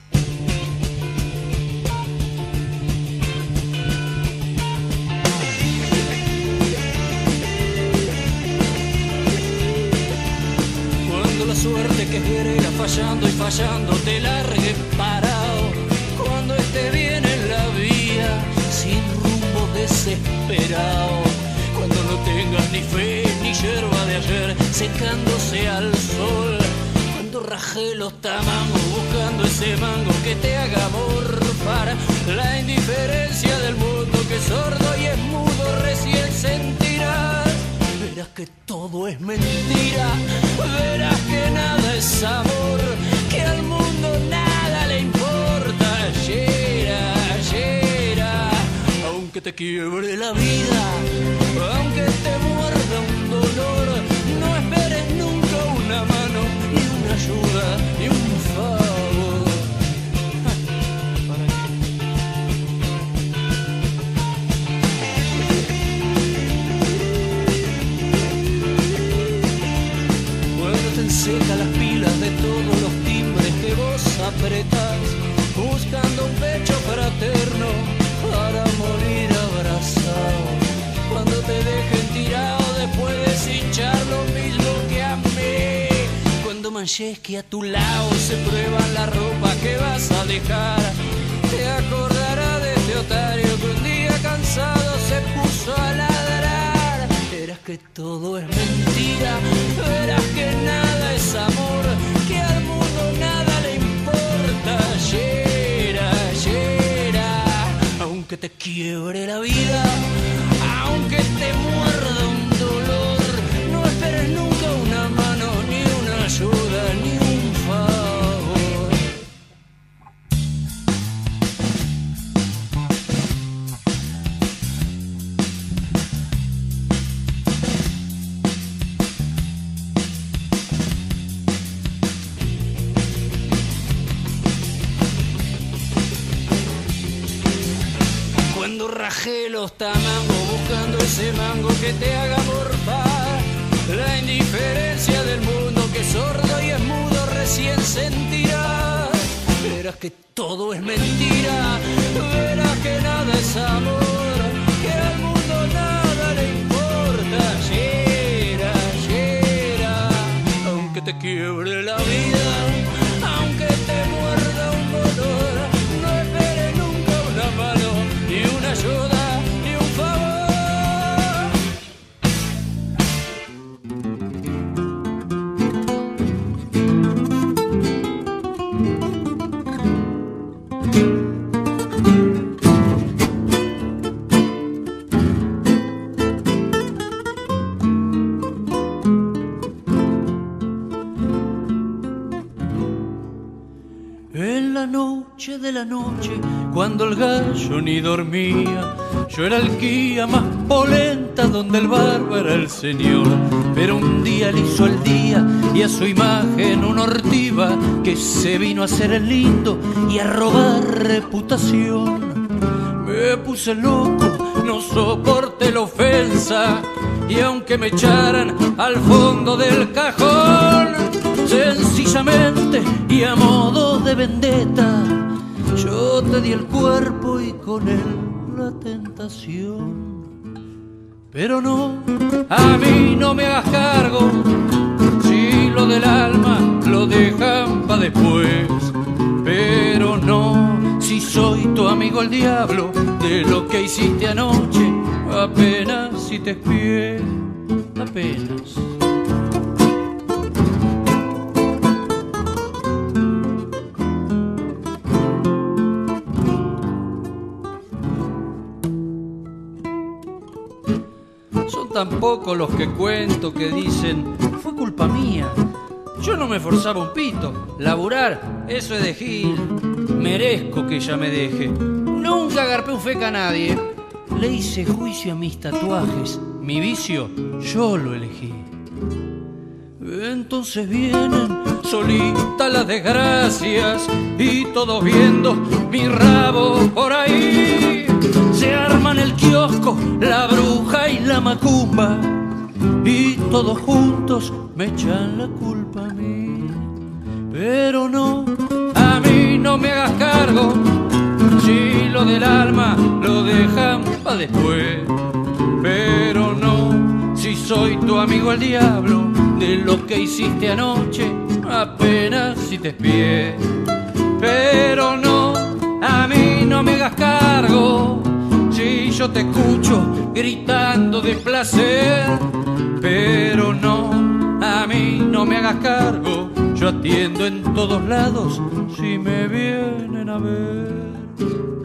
Cuando la suerte que quiera fallando y fallando te largue parado. Desesperado. Cuando no tengas ni fe ni yerba de ayer, secándose al sol. Cuando raje los tamangos buscando ese mango que te haga morfar. La indiferencia del mundo que es sordo y es mudo recién sentirás. Verás que todo es mentira, verás que nada es amor, que al mundo aunque te quiebre la vida, aunque te muerda un dolor, no esperes nunca una mano, ni una ayuda, ni un favor. Cuando te enseca las pilas de todos los timbres que vos apretás, Manches que a tu lado se prueba la ropa que vas a dejar, te acordará de este otario que un día cansado se puso a ladrar. Verás que todo es mentira, verás que nada es amor, que al mundo nada le importa. Llera, llera, aunque te quiebre la vida, aunque te muerda Los tamangos buscando ese mango que te haga morfar. La indiferencia del mundo que es sordo y es mudo recién sentirás Verás que todo es mentira, verás que nada es amor Que al mundo nada le importa. Llera, llera, aunque te quiebre la vida Aunque de la noche, cuando el gallo ni dormía, yo era el guía más polenta donde el barba era el señor. Pero un día le hizo el día y a su imagen una ortiva que se vino a hacer el lindo y a robar reputación. Me puse loco, no soporté la ofensa y aunque me echaran al fondo del cajón, sencillamente y a modo de vendetta, yo te di el cuerpo y con él la tentación. Pero no, a mí no me hagas cargo, si lo del alma lo dejan pa' después. Pero no, si soy tu amigo el diablo, de lo que hiciste anoche, apenas si te espié, apenas. Pocos los que cuento que dicen, fue culpa mía. Yo no me forzaba un pito. Laburar, eso es de Gil. Merezco que ella me deje. Nunca agarpé un feca a nadie. Le hice juicio a mis tatuajes. Mi vicio, yo lo elegí. Entonces vienen solitas las desgracias y todos viendo mi rabo por ahí. Se arman el kiosco, la bruja y la macumba y todos juntos me echan la culpa a mí. Pero no, a mí no me hagas cargo, si lo del alma lo dejan pa' después. Pero no, si soy tu amigo el diablo, de lo que hiciste anoche, apenas si te espié. Pero no, a mí no me hagas cargo, yo te escucho gritando de placer. Pero no, a mí no me hagas cargo, yo atiendo en todos lados si me vienen a ver.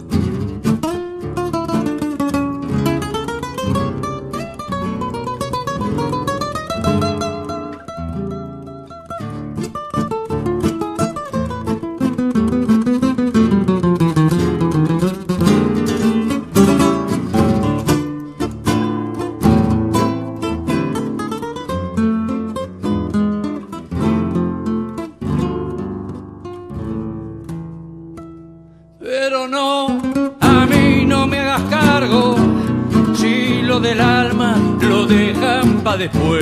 Dejan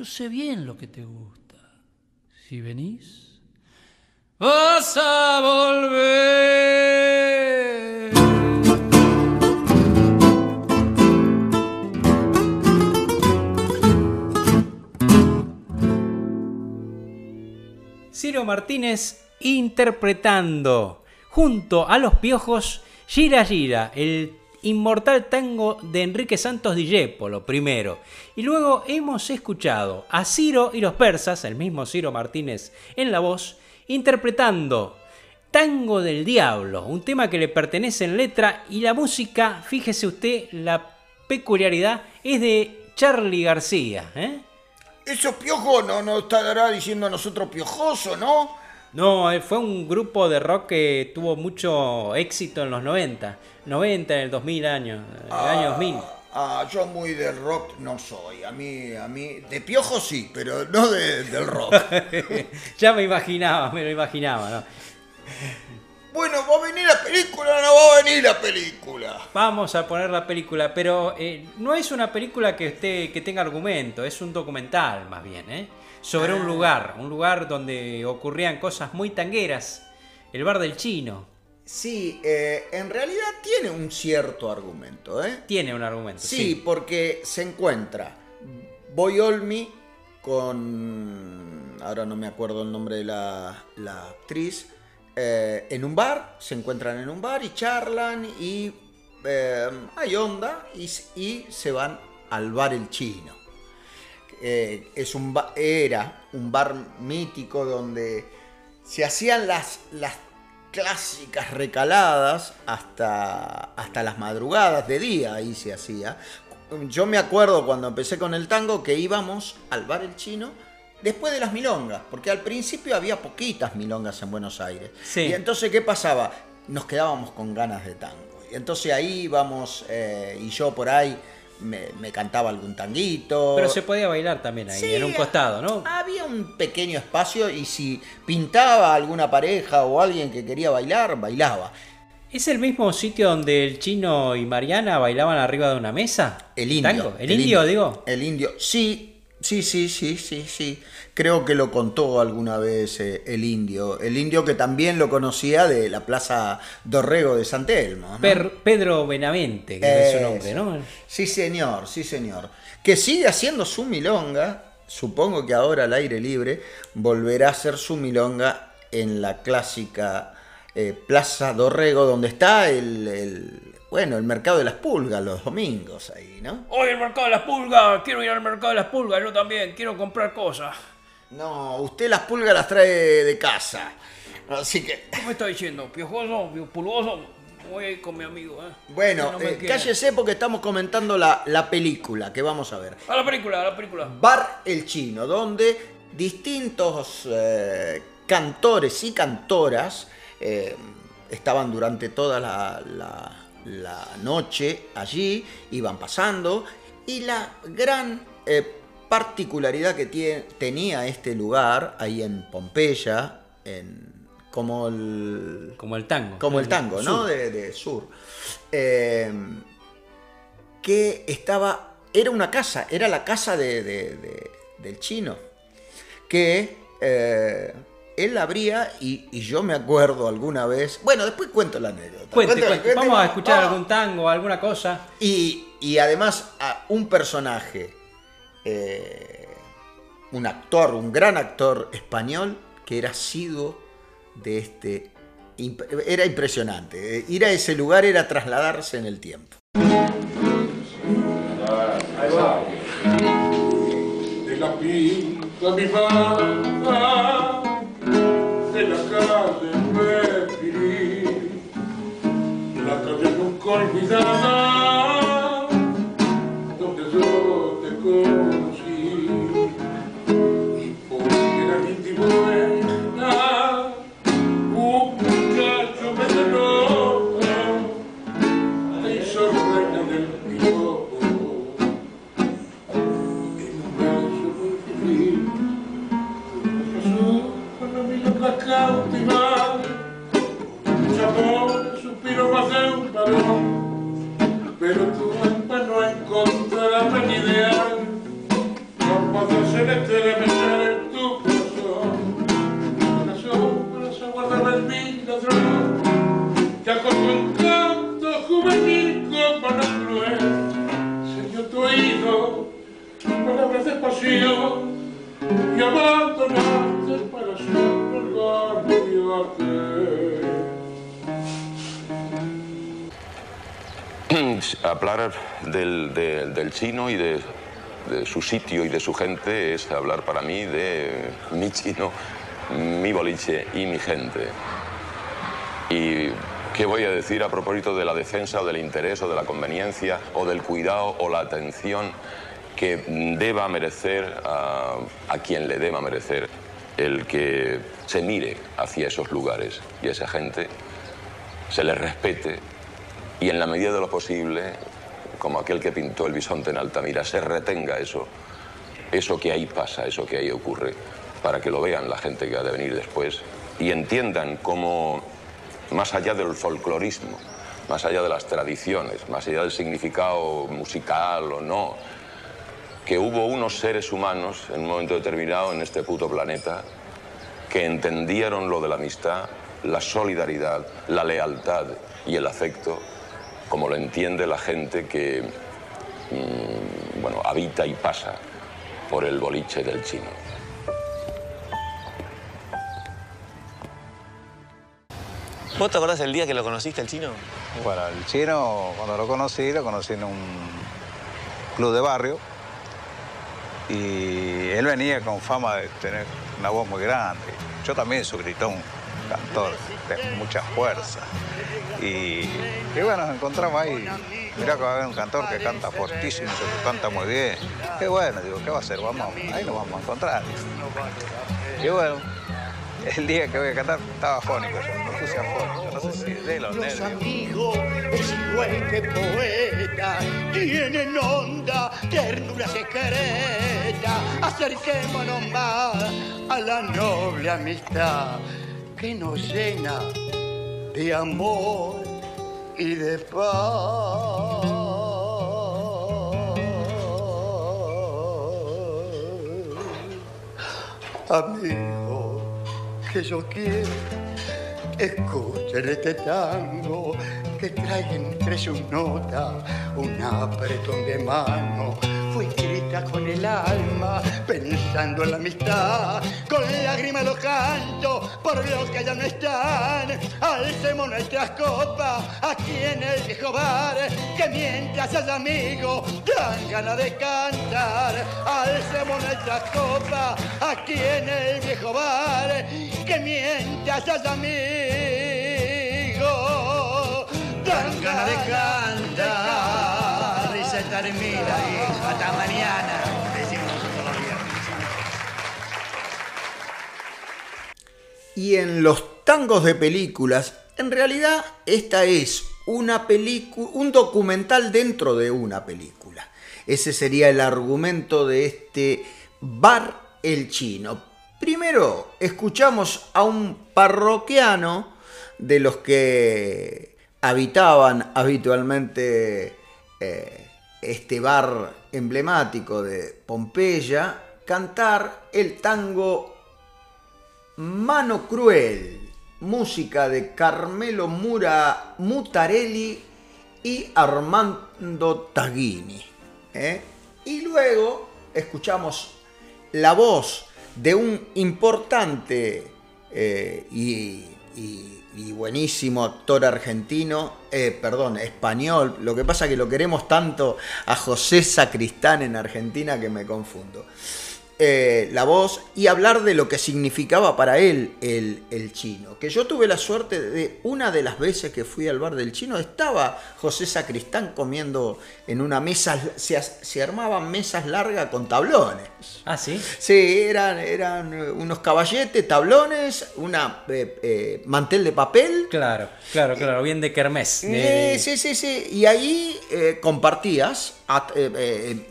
yo sé bien lo que te gusta. Si venís, vas a volver. Ciro Martínez interpretando junto a los piojos Gira Gira, el inmortal tango de Enrique Santos Discépolo primero. Y luego hemos escuchado a Ciro y los persas, el mismo Ciro Martínez en la voz, interpretando Tango del Diablo, un tema que le pertenece en letra y la música, fíjese usted, la peculiaridad es de Charlie García. ¿eh? Eso piojo no nos estará diciendo a nosotros piojoso, ¿no? No, eh, fue un grupo de rock que tuvo mucho éxito en los 90. 90, en el 2000 año, el año 2000. Ah, yo muy del rock no soy. A mí, a mí, de piojo sí, pero no de- del rock. [LAUGHS] ya me imaginaba, me lo imaginaba, ¿no? bueno, ¿va a venir la película o no va a venir la película? Vamos a poner la película, pero eh, no es una película que, esté, que tenga argumento, es un documental más bien, ¿eh? Sobre un Ah. lugar, un lugar donde ocurrían cosas muy tangueras, el bar del chino. Sí, eh, en realidad tiene un cierto argumento, ¿eh? Tiene un argumento. Sí, Sí, porque se encuentra Boy Olmi con. Ahora no me acuerdo el nombre de la, la actriz. eh, en un bar, se encuentran en un bar y charlan y eh, hay onda y, y se van al bar El Chino. Eh, es un ba- era un bar mítico donde se hacían las, las clásicas recaladas hasta, hasta las madrugadas de día, ahí se hacía. yo me acuerdo cuando empecé con el tango que íbamos al bar El Chino después de las milongas, porque al principio había poquitas milongas en Buenos Aires. Sí. Y entonces, ¿qué pasaba? Nos quedábamos con ganas de tango. Y entonces ahí íbamos, eh, y yo por ahí me, me cantaba algún tanguito. Pero se podía bailar también ahí, Sí, en un costado, ¿no? Había un pequeño espacio y si pintaba alguna pareja o alguien que quería bailar, bailaba. ¿Es el mismo sitio donde el chino y Mariana bailaban arriba de una mesa? El indio. ¿Tango? ¿El, indio, digo? El indio, sí, sí, sí, sí, sí, sí. Creo que lo contó alguna vez eh, el indio. El indio que también lo conocía de la Plaza Dorrego de San Telmo. ¿no? Pedro Benavente, que es su nombre, ¿no? Sí, señor, sí, señor. Que sigue haciendo su milonga. Supongo que ahora al aire libre volverá a hacer su milonga en la clásica eh, Plaza Dorrego, donde está el, el- bueno, el mercado de las pulgas los domingos ahí, ¿no? Hoy el mercado de las pulgas, quiero ir al mercado de las pulgas, yo también, quiero comprar cosas. No, usted las pulgas las trae de casa. Así que, ¿Qué me está diciendo? ¿Piojoso? ¿Pulgoso? Voy a ir con mi amigo, ¿eh? bueno, No eh, cállese porque estamos comentando la, la película que vamos a ver. A la película, a la película. Bar El Chino, donde distintos eh, cantores y cantoras eh, estaban durante toda la, la- la noche allí, iban pasando, y la gran eh, particularidad que tenía este lugar, ahí en Pompeya, en, como el... Como el tango. Como el tango, ¿no? Sur. De, de sur. Eh, que estaba, era una casa, era la casa de- del chino, que eh, él abría y, y yo me acuerdo alguna vez, bueno, después cuento la anécdota. Cuente, cuente. Vamos a escuchar vamos. algún tango, alguna cosa. Y, y además a un personaje, eh, un actor, un gran actor español que era asiduo de este... imp- Era impresionante. Eh, Ir a ese lugar era trasladarse en el tiempo. de la pinta mi calle nunca olvidada, encontrará mi ideal, capaz de celeste de meter en tu corazón, corazón para se guardaba el mil ladrón, que con tu encanto juvenil como no cruel, se dio tu oído, palabras de pasión, y abandonaste para siempre el Hablar del, de- del chino y de, de su sitio y de su gente es hablar para mí de mi chino, mi boliche y mi gente. ¿Y qué voy a decir a propósito de la defensa o del interés o de la conveniencia o del cuidado o la atención que deba merecer a, a quien le deba merecer el que se mire hacia esos lugares y a esa gente se les respete y en la medida de lo posible, como aquel que pintó el bisonte en Altamira, se retenga eso, eso que ahí pasa, eso que ahí ocurre, para que lo vean la gente que ha de venir después y entiendan cómo, más allá del folclorismo, más allá de las tradiciones, más allá del significado musical o no, que hubo unos seres humanos en un momento determinado en este puto planeta que entendieron lo de la amistad, la solidaridad, la lealtad y el afecto como lo entiende la gente que mm, bueno, habita y pasa por el boliche del chino. ¿Vos te acordás del día que lo conociste el chino? Bueno, el chino, cuando lo conocí, lo conocí en un club de barrio. Y él venía con fama de tener una voz muy grande. Yo también soy gritón, cantor de mucha fuerza. Y, y bueno, nos encontramos ahí mirá que va a haber un cantor que canta fortísimo, que canta muy bien. Qué bueno, digo, ¿qué va a hacer? Vamos, ahí nos vamos a encontrar. Y bueno, el día que voy a cantar estaba afónico, yo puse afónico, no sé si de los nervios. amigos que poeta, tienen onda, ternura secreta. Acerquémonos más a la noble amistad que nos llena de amor y de paz. Amigo, que yo quiero Escuchen este tango que trae entre sus notas un apretón de mano. Con el alma, pensando en la amistad. Con lágrimas los canto por los que ya no están. Alcemos nuestras copas aquí en el viejo bar. Que mientras haya amigos dan ganas de cantar. Alcemos nuestras copas aquí en el viejo bar. Que mientras haya amigos dan ganas de cantar. Y hijo. Hasta mañana. Y en los tangos de películas, en realidad esta es una película, un documental dentro de una película. Ese sería el argumento de este bar El Chino. Primero escuchamos a un parroquiano de los que habitaban habitualmente eh, este bar emblemático de Pompeya cantar el tango Mano Cruel, música de Carmelo Mura Mutarelli y Armando Taghini. ¿eh? Y luego escuchamos la voz de un importante eh, y, y- y buenísimo actor argentino, eh, perdón, español. Lo que pasa que lo queremos tanto a José Sacristán en Argentina que me confundo. Eh, la voz y hablar de lo que significaba para él el, el chino. Que yo tuve la suerte de una de las veces que fui al bar del chino, estaba José Sacristán comiendo en una mesa, se, se armaban mesas largas con tablones. Ah, sí. Sí, eran, eran eh, unos caballetes, tablones, una eh, eh, mantel de papel. Claro, claro, claro, bien de kermés. de- sí, sí, sí. Y ahí compartías. At-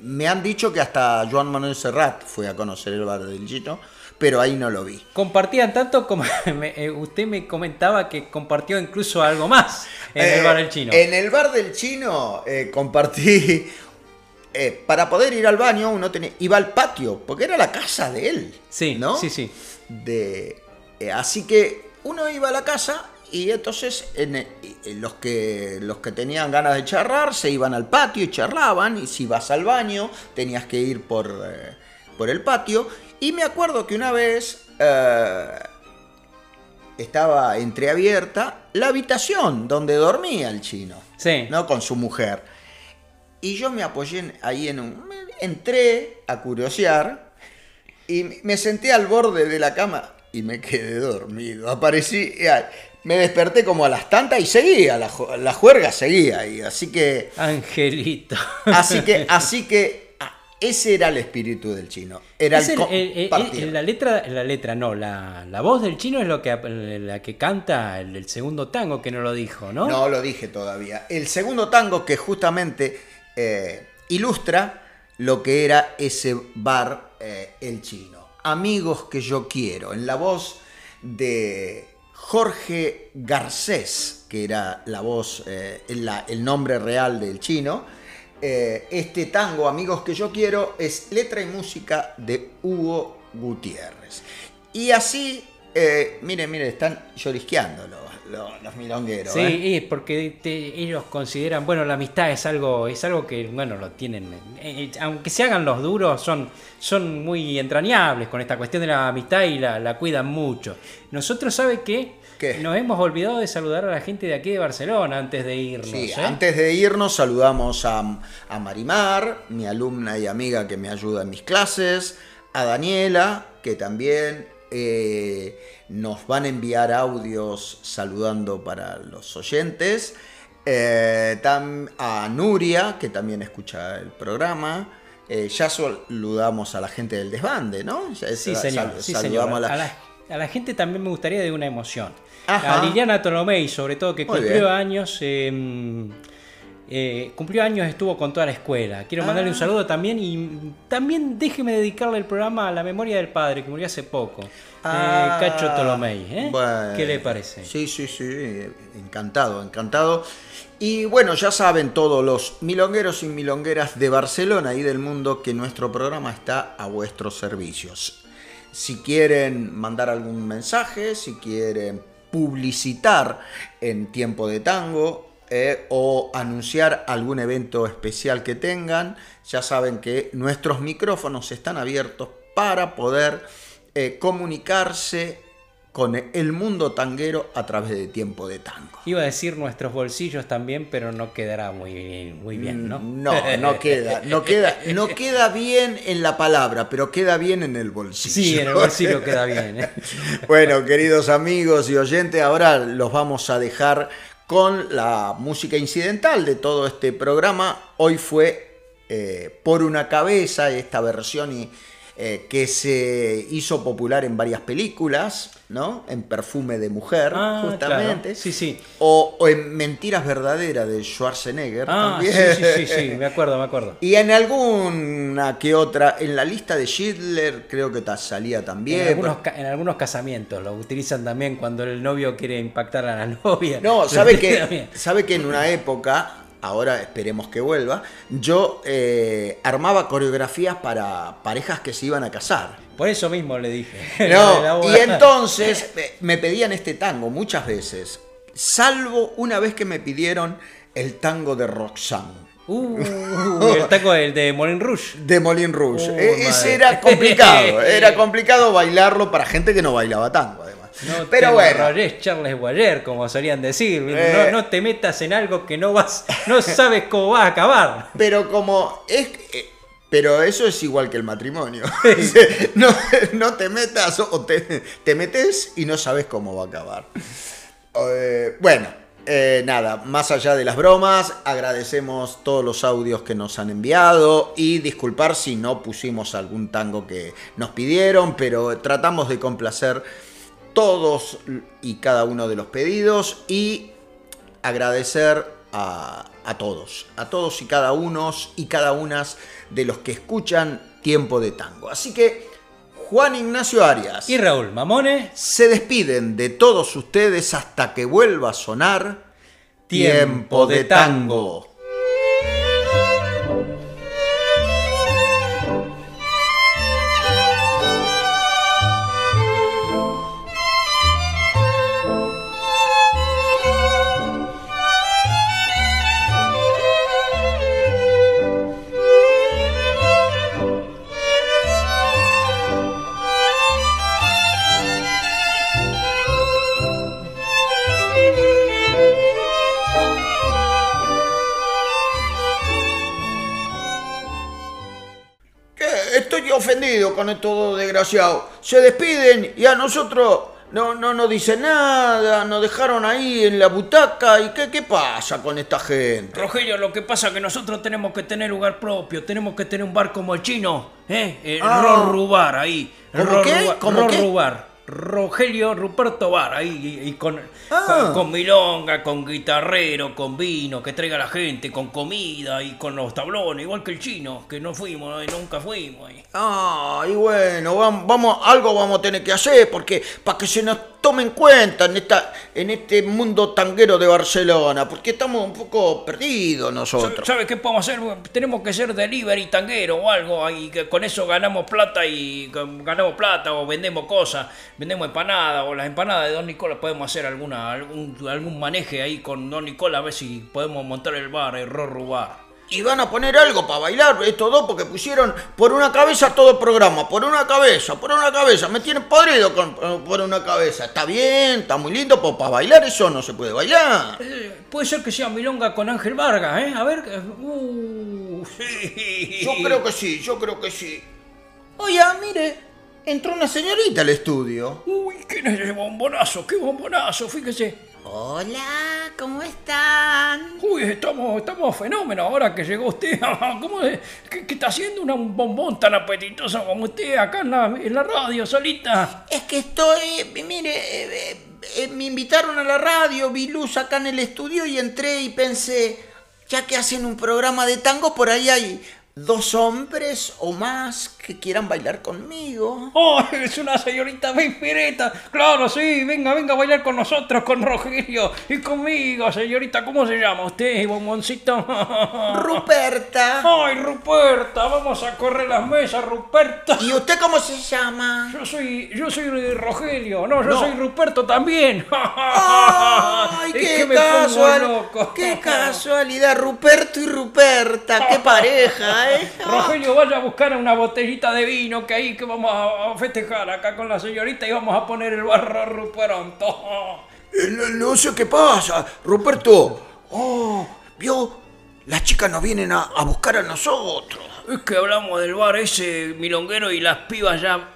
me han dicho que hasta Joan Manuel Serrat fue a conocer el bar del Chino, pero ahí no lo vi. Compartían tanto como [LAUGHS] me- usted me comentaba que compartió incluso algo más en el bar del chino. En el bar del chino eh, compartí. Eh, para poder ir al baño, uno tenía, iba al patio, porque era la casa de él. Sí, ¿no? sí, sí. De, eh, así que uno iba a la casa y entonces en, eh, en los, que, los que tenían ganas de charlar se iban al patio y charlaban. Y si vas al baño, tenías que ir por, eh, por el patio. Y me acuerdo que una vez. estaba entreabierta la habitación donde dormía el chino. Sí. ¿No? Con su mujer. Y yo me apoyé ahí en un. Entré a curiosear y me senté al borde de la cama y me quedé dormido. Aparecí. eh, Me desperté como a las tantas y seguía, la, la juerga seguía ahí. Así que. Angelito. Así que, [LAUGHS] así que. ah, Ese era el espíritu del chino. Era el, el- la letra, la letra no, la, la voz del chino es lo que la que canta el segundo tango que no lo dijo, ¿no? No lo dije todavía. El segundo tango que justamente eh, ilustra lo que era ese bar eh, El Chino. Amigos que yo quiero, en la voz de Jorge Garcés, que era la voz, eh, el nombre real del chino. Este tango, Amigos que yo quiero, es letra y música de Hugo Gutiérrez. Y así, miren, miren, están llorisqueando los, milongueros. Sí, ¿eh? es porque te- ellos consideran, bueno, la amistad es algo, es algo que, bueno, lo tienen, eh, eh, aunque se hagan los duros, son, son muy entrañables con esta cuestión de la amistad y la, la cuidan mucho. Nosotros, ¿sabe qué? Nos hemos olvidado de saludar a la gente de aquí de Barcelona antes de irnos. Sí, ¿eh? antes de irnos saludamos a, a Marimar, mi alumna y amiga que me ayuda en mis clases, a Daniela, que también eh, nos van a enviar audios saludando para los oyentes, Eh, tam- a Nuria, que también escucha el programa. Eh, ya saludamos a la gente del desbande, ¿no? Ya- Sí, señor. sal- sí, saludamos señor. a la- A, la, a la gente también me gustaría de una emoción. Ajá. A Liliana Tolomei, sobre todo, que cumplió años. Eh, cumplió años, estuvo con toda la escuela. Quiero mandarle un Ah. saludo también y también déjeme dedicarle el programa a la memoria del padre, que murió hace poco. Ah, Eh, Cacho Tolomei. ¿eh? bueno. ¿Qué le parece? Sí, sí, sí, encantado, encantado. Y bueno, ya saben todos los milongueros y milongueras de Barcelona y del mundo que nuestro programa está a vuestros servicios. Si quieren mandar algún mensaje, si quieren publicitar en tiempo de tango eh, o anunciar algún evento especial que tengan, ya saben que nuestros micrófonos están abiertos para poder eh, comunicarse con el mundo tanguero a través de tiempo de tango. Iba a decir nuestros bolsillos también, pero no quedará muy, muy bien, ¿no? Mm, No, no queda, no queda, no queda bien en la palabra, pero queda bien en el bolsillo. Sí, en el bolsillo queda bien. ¿eh? [LAUGHS] Bueno, queridos amigos y oyentes, ahora los vamos a dejar con la música incidental de todo este programa. Hoy fue eh, Por una cabeza, esta versión y, eh, que se hizo popular en varias películas, ¿no? En Perfume de Mujer, Ah, justamente. claro. Sí, sí. O, o en Mentiras Verdaderas de Schwarzenegger. Ah, sí, también. sí, sí, sí, me acuerdo, me acuerdo. [LAUGHS] Y en alguna que otra, en la lista de Schindler creo que salía también. En algunos, ca- en algunos casamientos lo utilizan también cuando el novio quiere impactar a la [LAUGHS] novia. No, sabe que, sabe que en una época, ahora esperemos que vuelva, yo eh, armaba coreografías para parejas que se iban a casar. Por eso mismo le dije. [LAUGHS] No, y entonces eh, me pedían este tango muchas veces, salvo una vez que me pidieron el tango de Roxanne. Uh, [LAUGHS] el taco del de Moulin Rouge. De Moulin Rouge. Oh, E- madre. ese era complicado, [LAUGHS] era complicado bailarlo para gente que no bailaba tango, además. No [LAUGHS] Pero te bueno. Charles Boyer, como solían decir. Eh. No, no te metas en algo que no vas, no [LAUGHS] sabes cómo vas a acabar. Pero como es. eh, Pero eso es igual que el matrimonio. [LAUGHS] no, no te metas o te, te metes y no sabes cómo va a acabar. Eh, bueno, eh, nada, más allá de las bromas, agradecemos todos los audios que nos han enviado y disculpar si no pusimos algún tango que nos pidieron, pero tratamos de complacer todos y cada uno de los pedidos y agradecer a, a todos, a todos y cada uno y cada unas de los que escuchan Tiempo de Tango. Así que Juan Ignacio Arias y Raúl Mamone se despiden de todos ustedes hasta que vuelva a sonar Tiempo de Tango. Estoy ofendido con estos dos desgraciados. Se despiden y a nosotros no, no nos dicen nada, nos dejaron ahí en la butaca. ¿Y qué, qué pasa con esta gente? Rogelio, lo que pasa es que nosotros tenemos que tener lugar propio, tenemos que tener un bar como el chino, ¿eh? El Ah. Rorrubar ahí. ¿Cómo Rorrubar- qué? ¿Cómo qué? Rogelio Ruperto Bar, ahí y, y con, Ah. con, con milonga, con guitarrero, con vino, que traiga la gente, con comida y con los tablones, igual que el chino, que no fuimos, eh, nunca fuimos. ahí. Ah, y bueno, vamos, vamos, algo vamos a tener que hacer porque para que se nos tome en cuenta en esta, en este mundo tanguero de Barcelona, porque estamos un poco perdidos nosotros. ¿Sabes qué podemos hacer? Tenemos que ser delivery tanguero o algo, ahí que con eso ganamos plata y ganamos plata o vendemos cosas, vendemos empanadas o las empanadas de Don Nicola podemos hacer alguna algún, algún maneje ahí con Don Nicola a ver si podemos montar el bar, el Rorru Bar. Y van a poner algo para bailar estos dos porque pusieron por una cabeza todo el programa, por una cabeza, por una cabeza. Me tienen podrido con, por una cabeza. Está bien, está muy lindo, pero para bailar eso no se puede bailar. Eh, puede ser que sea Milonga con Ángel Vargas, ¿eh? A ver. eh, Uh, sí. Yo creo que sí, yo creo que sí. Oye, mire, entró una señorita al estudio. Uy, ¿quién es ese bombonazo? ¡Qué bombonazo! Fíjese. Hola, ¿cómo están? Uy, estamos, estamos fenómenos ahora que llegó usted. [LAUGHS] ¿Cómo es? ¿Qué, qué está haciendo una- un bombón tan apetitoso como usted acá en la, en la radio, solita? Es que estoy, mire, eh, eh, me invitaron a la radio, vi luz acá en el estudio y entré y pensé, ya que hacen un programa de tango, por ahí hay dos hombres o más que quieran bailar conmigo. [LAUGHS] ¡Oh, es una señorita Vispireta! Claro, sí, venga, venga a bailar con nosotros, con Rogelio y conmigo, señorita. ¿Cómo se llama usted, bomboncito? [LAUGHS] Ruperta. ¡Ay, Ruperta! Vamos a correr las mesas, Ruperta. ¿Y usted cómo se llama? Yo soy, yo soy Rogelio. No, yo No. soy Ruperto también. [LAUGHS] ¡Ay, Es qué, que me pongo casual- loco. qué casualidad! Ruperto y Ruperta, qué pareja, ¿eh? Rogelio, vaya a buscar una botellita de vino que ahí que vamos a festejar acá con la señorita y vamos a poner el barro Ruperonto. No, no sé qué pasa, Ruperto. Oh, vio, las chicas nos vienen a, a buscar a nosotros. Es que hablamos del bar ese milonguero y las pibas ya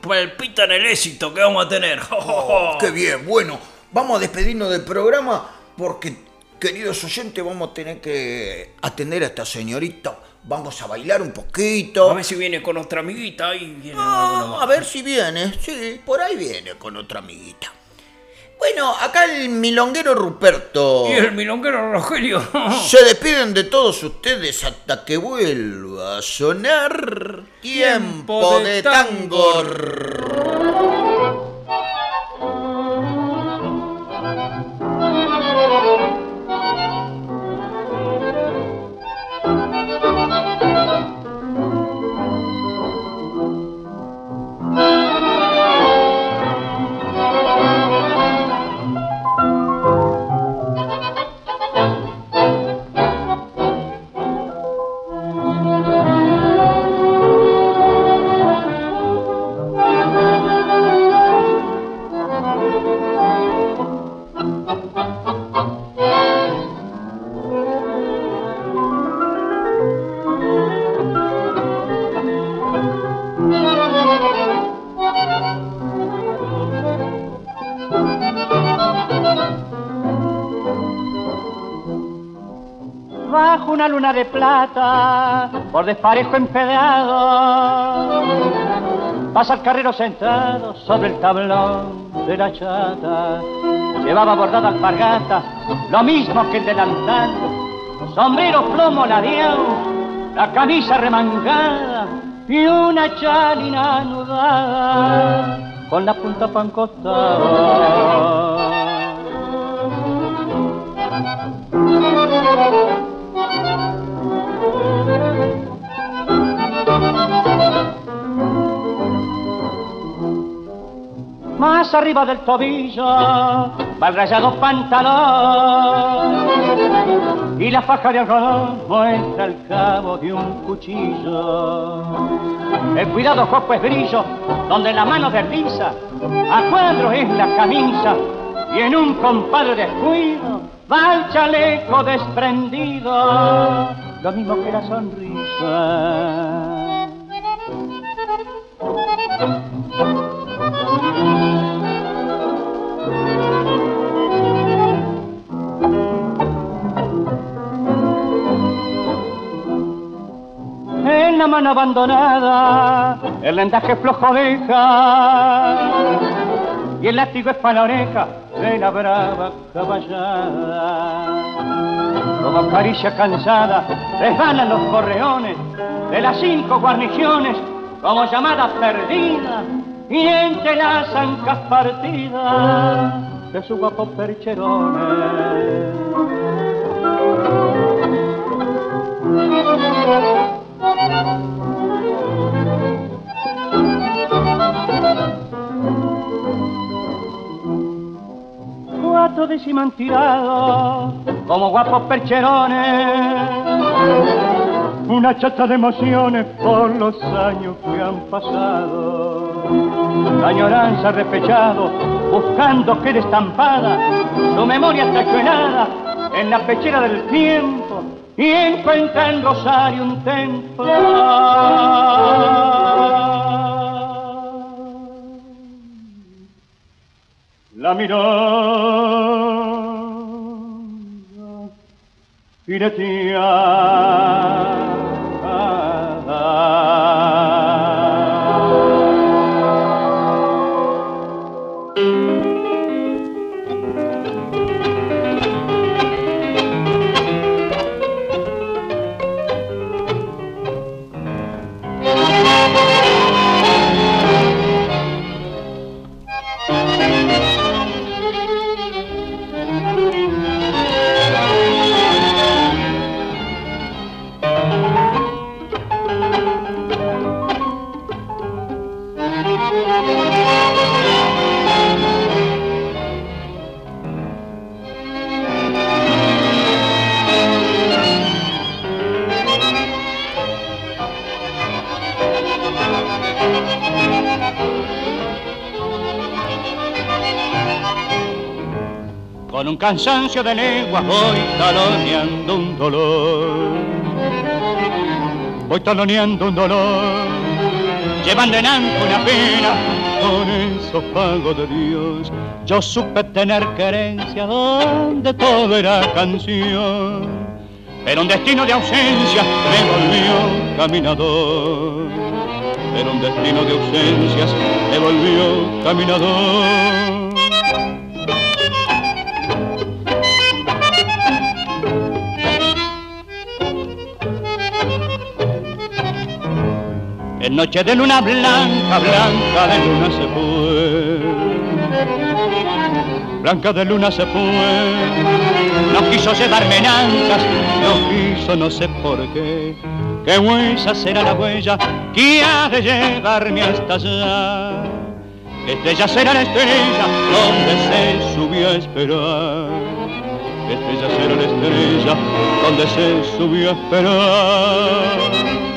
palpitan el éxito que vamos a tener. [LAUGHS] Oh, qué bien, bueno, vamos a despedirnos del programa porque, queridos oyentes, vamos a tener que atender a esta señorita. Vamos a bailar un poquito. A ver si viene con otra amiguita. Ahí viene Ah, a ver si viene, sí, por ahí viene con otra amiguita. Bueno, acá el milonguero Ruperto. Y el milonguero Rogelio. [LAUGHS] Se despiden de todos ustedes hasta que vuelva a sonar tiempo de tango. bajo una luna de plata, por desparejo empedrado, pasa el carrero sentado sobre el tablón de la chata. Llevaba bordada alpargata, lo mismo que el delantal, sombrero plomo ladeado, la camisa remangada y una chalina anudada con la punta pan Más arriba del tobillo va el rayado pantalón y la faja de algodón muestra el cabo de un cuchillo. El cuidado jopo es brillo, donde la mano desliza, a cuadros es la camisa y en un compadre descuido va el chaleco desprendido, lo mismo que la sonrisa. En la mano abandonada, el lendaje flojo deja y el látigo es para la oreja de la brava caballada. Como caricia cansada, resbalan los correones de las cinco guarniciones como llamadas perdidas y entre las ancas partidas de su guapo percherones. Cuatro décimas tirados como guapos percherones. Una chata de emociones por los años que han pasado. La añoranza repechado, buscando que estampada su memoria traicionada en la pechera del tiempo y encuentra en Rosario un templo. la mirada filetear. Un cansancio de lenguas voy taloneando un dolor. Voy taloneando un dolor, llevando en alto una pena con eso pago de Dios. Yo supe tener querencia donde todo era canción, pero un destino de ausencia me volvió caminador. Pero un destino de ausencias me volvió caminador. En noche de luna blanca, blanca de luna se fue. Blanca de luna se fue. No quiso llevarme nancas, no quiso, no sé por qué. Qué huesa será la huella que ha de llevarme hasta allá. Estrella será la estrella donde se subió a esperar. Estrella será la estrella donde se subió a esperar.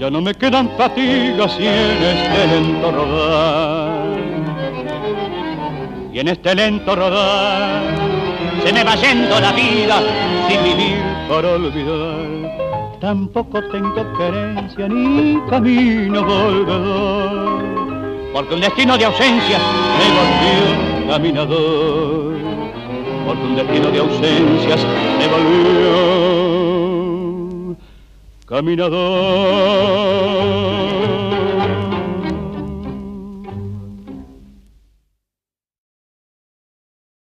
Ya no me quedan fatigas y en este lento rodar. Y en este lento rodar se me va yendo la vida sin vivir por olvidar. Tampoco tengo querencia ni camino volvedor. Porque un destino de ausencia me volvió caminador. Porque un destino de ausencias me volvió caminador.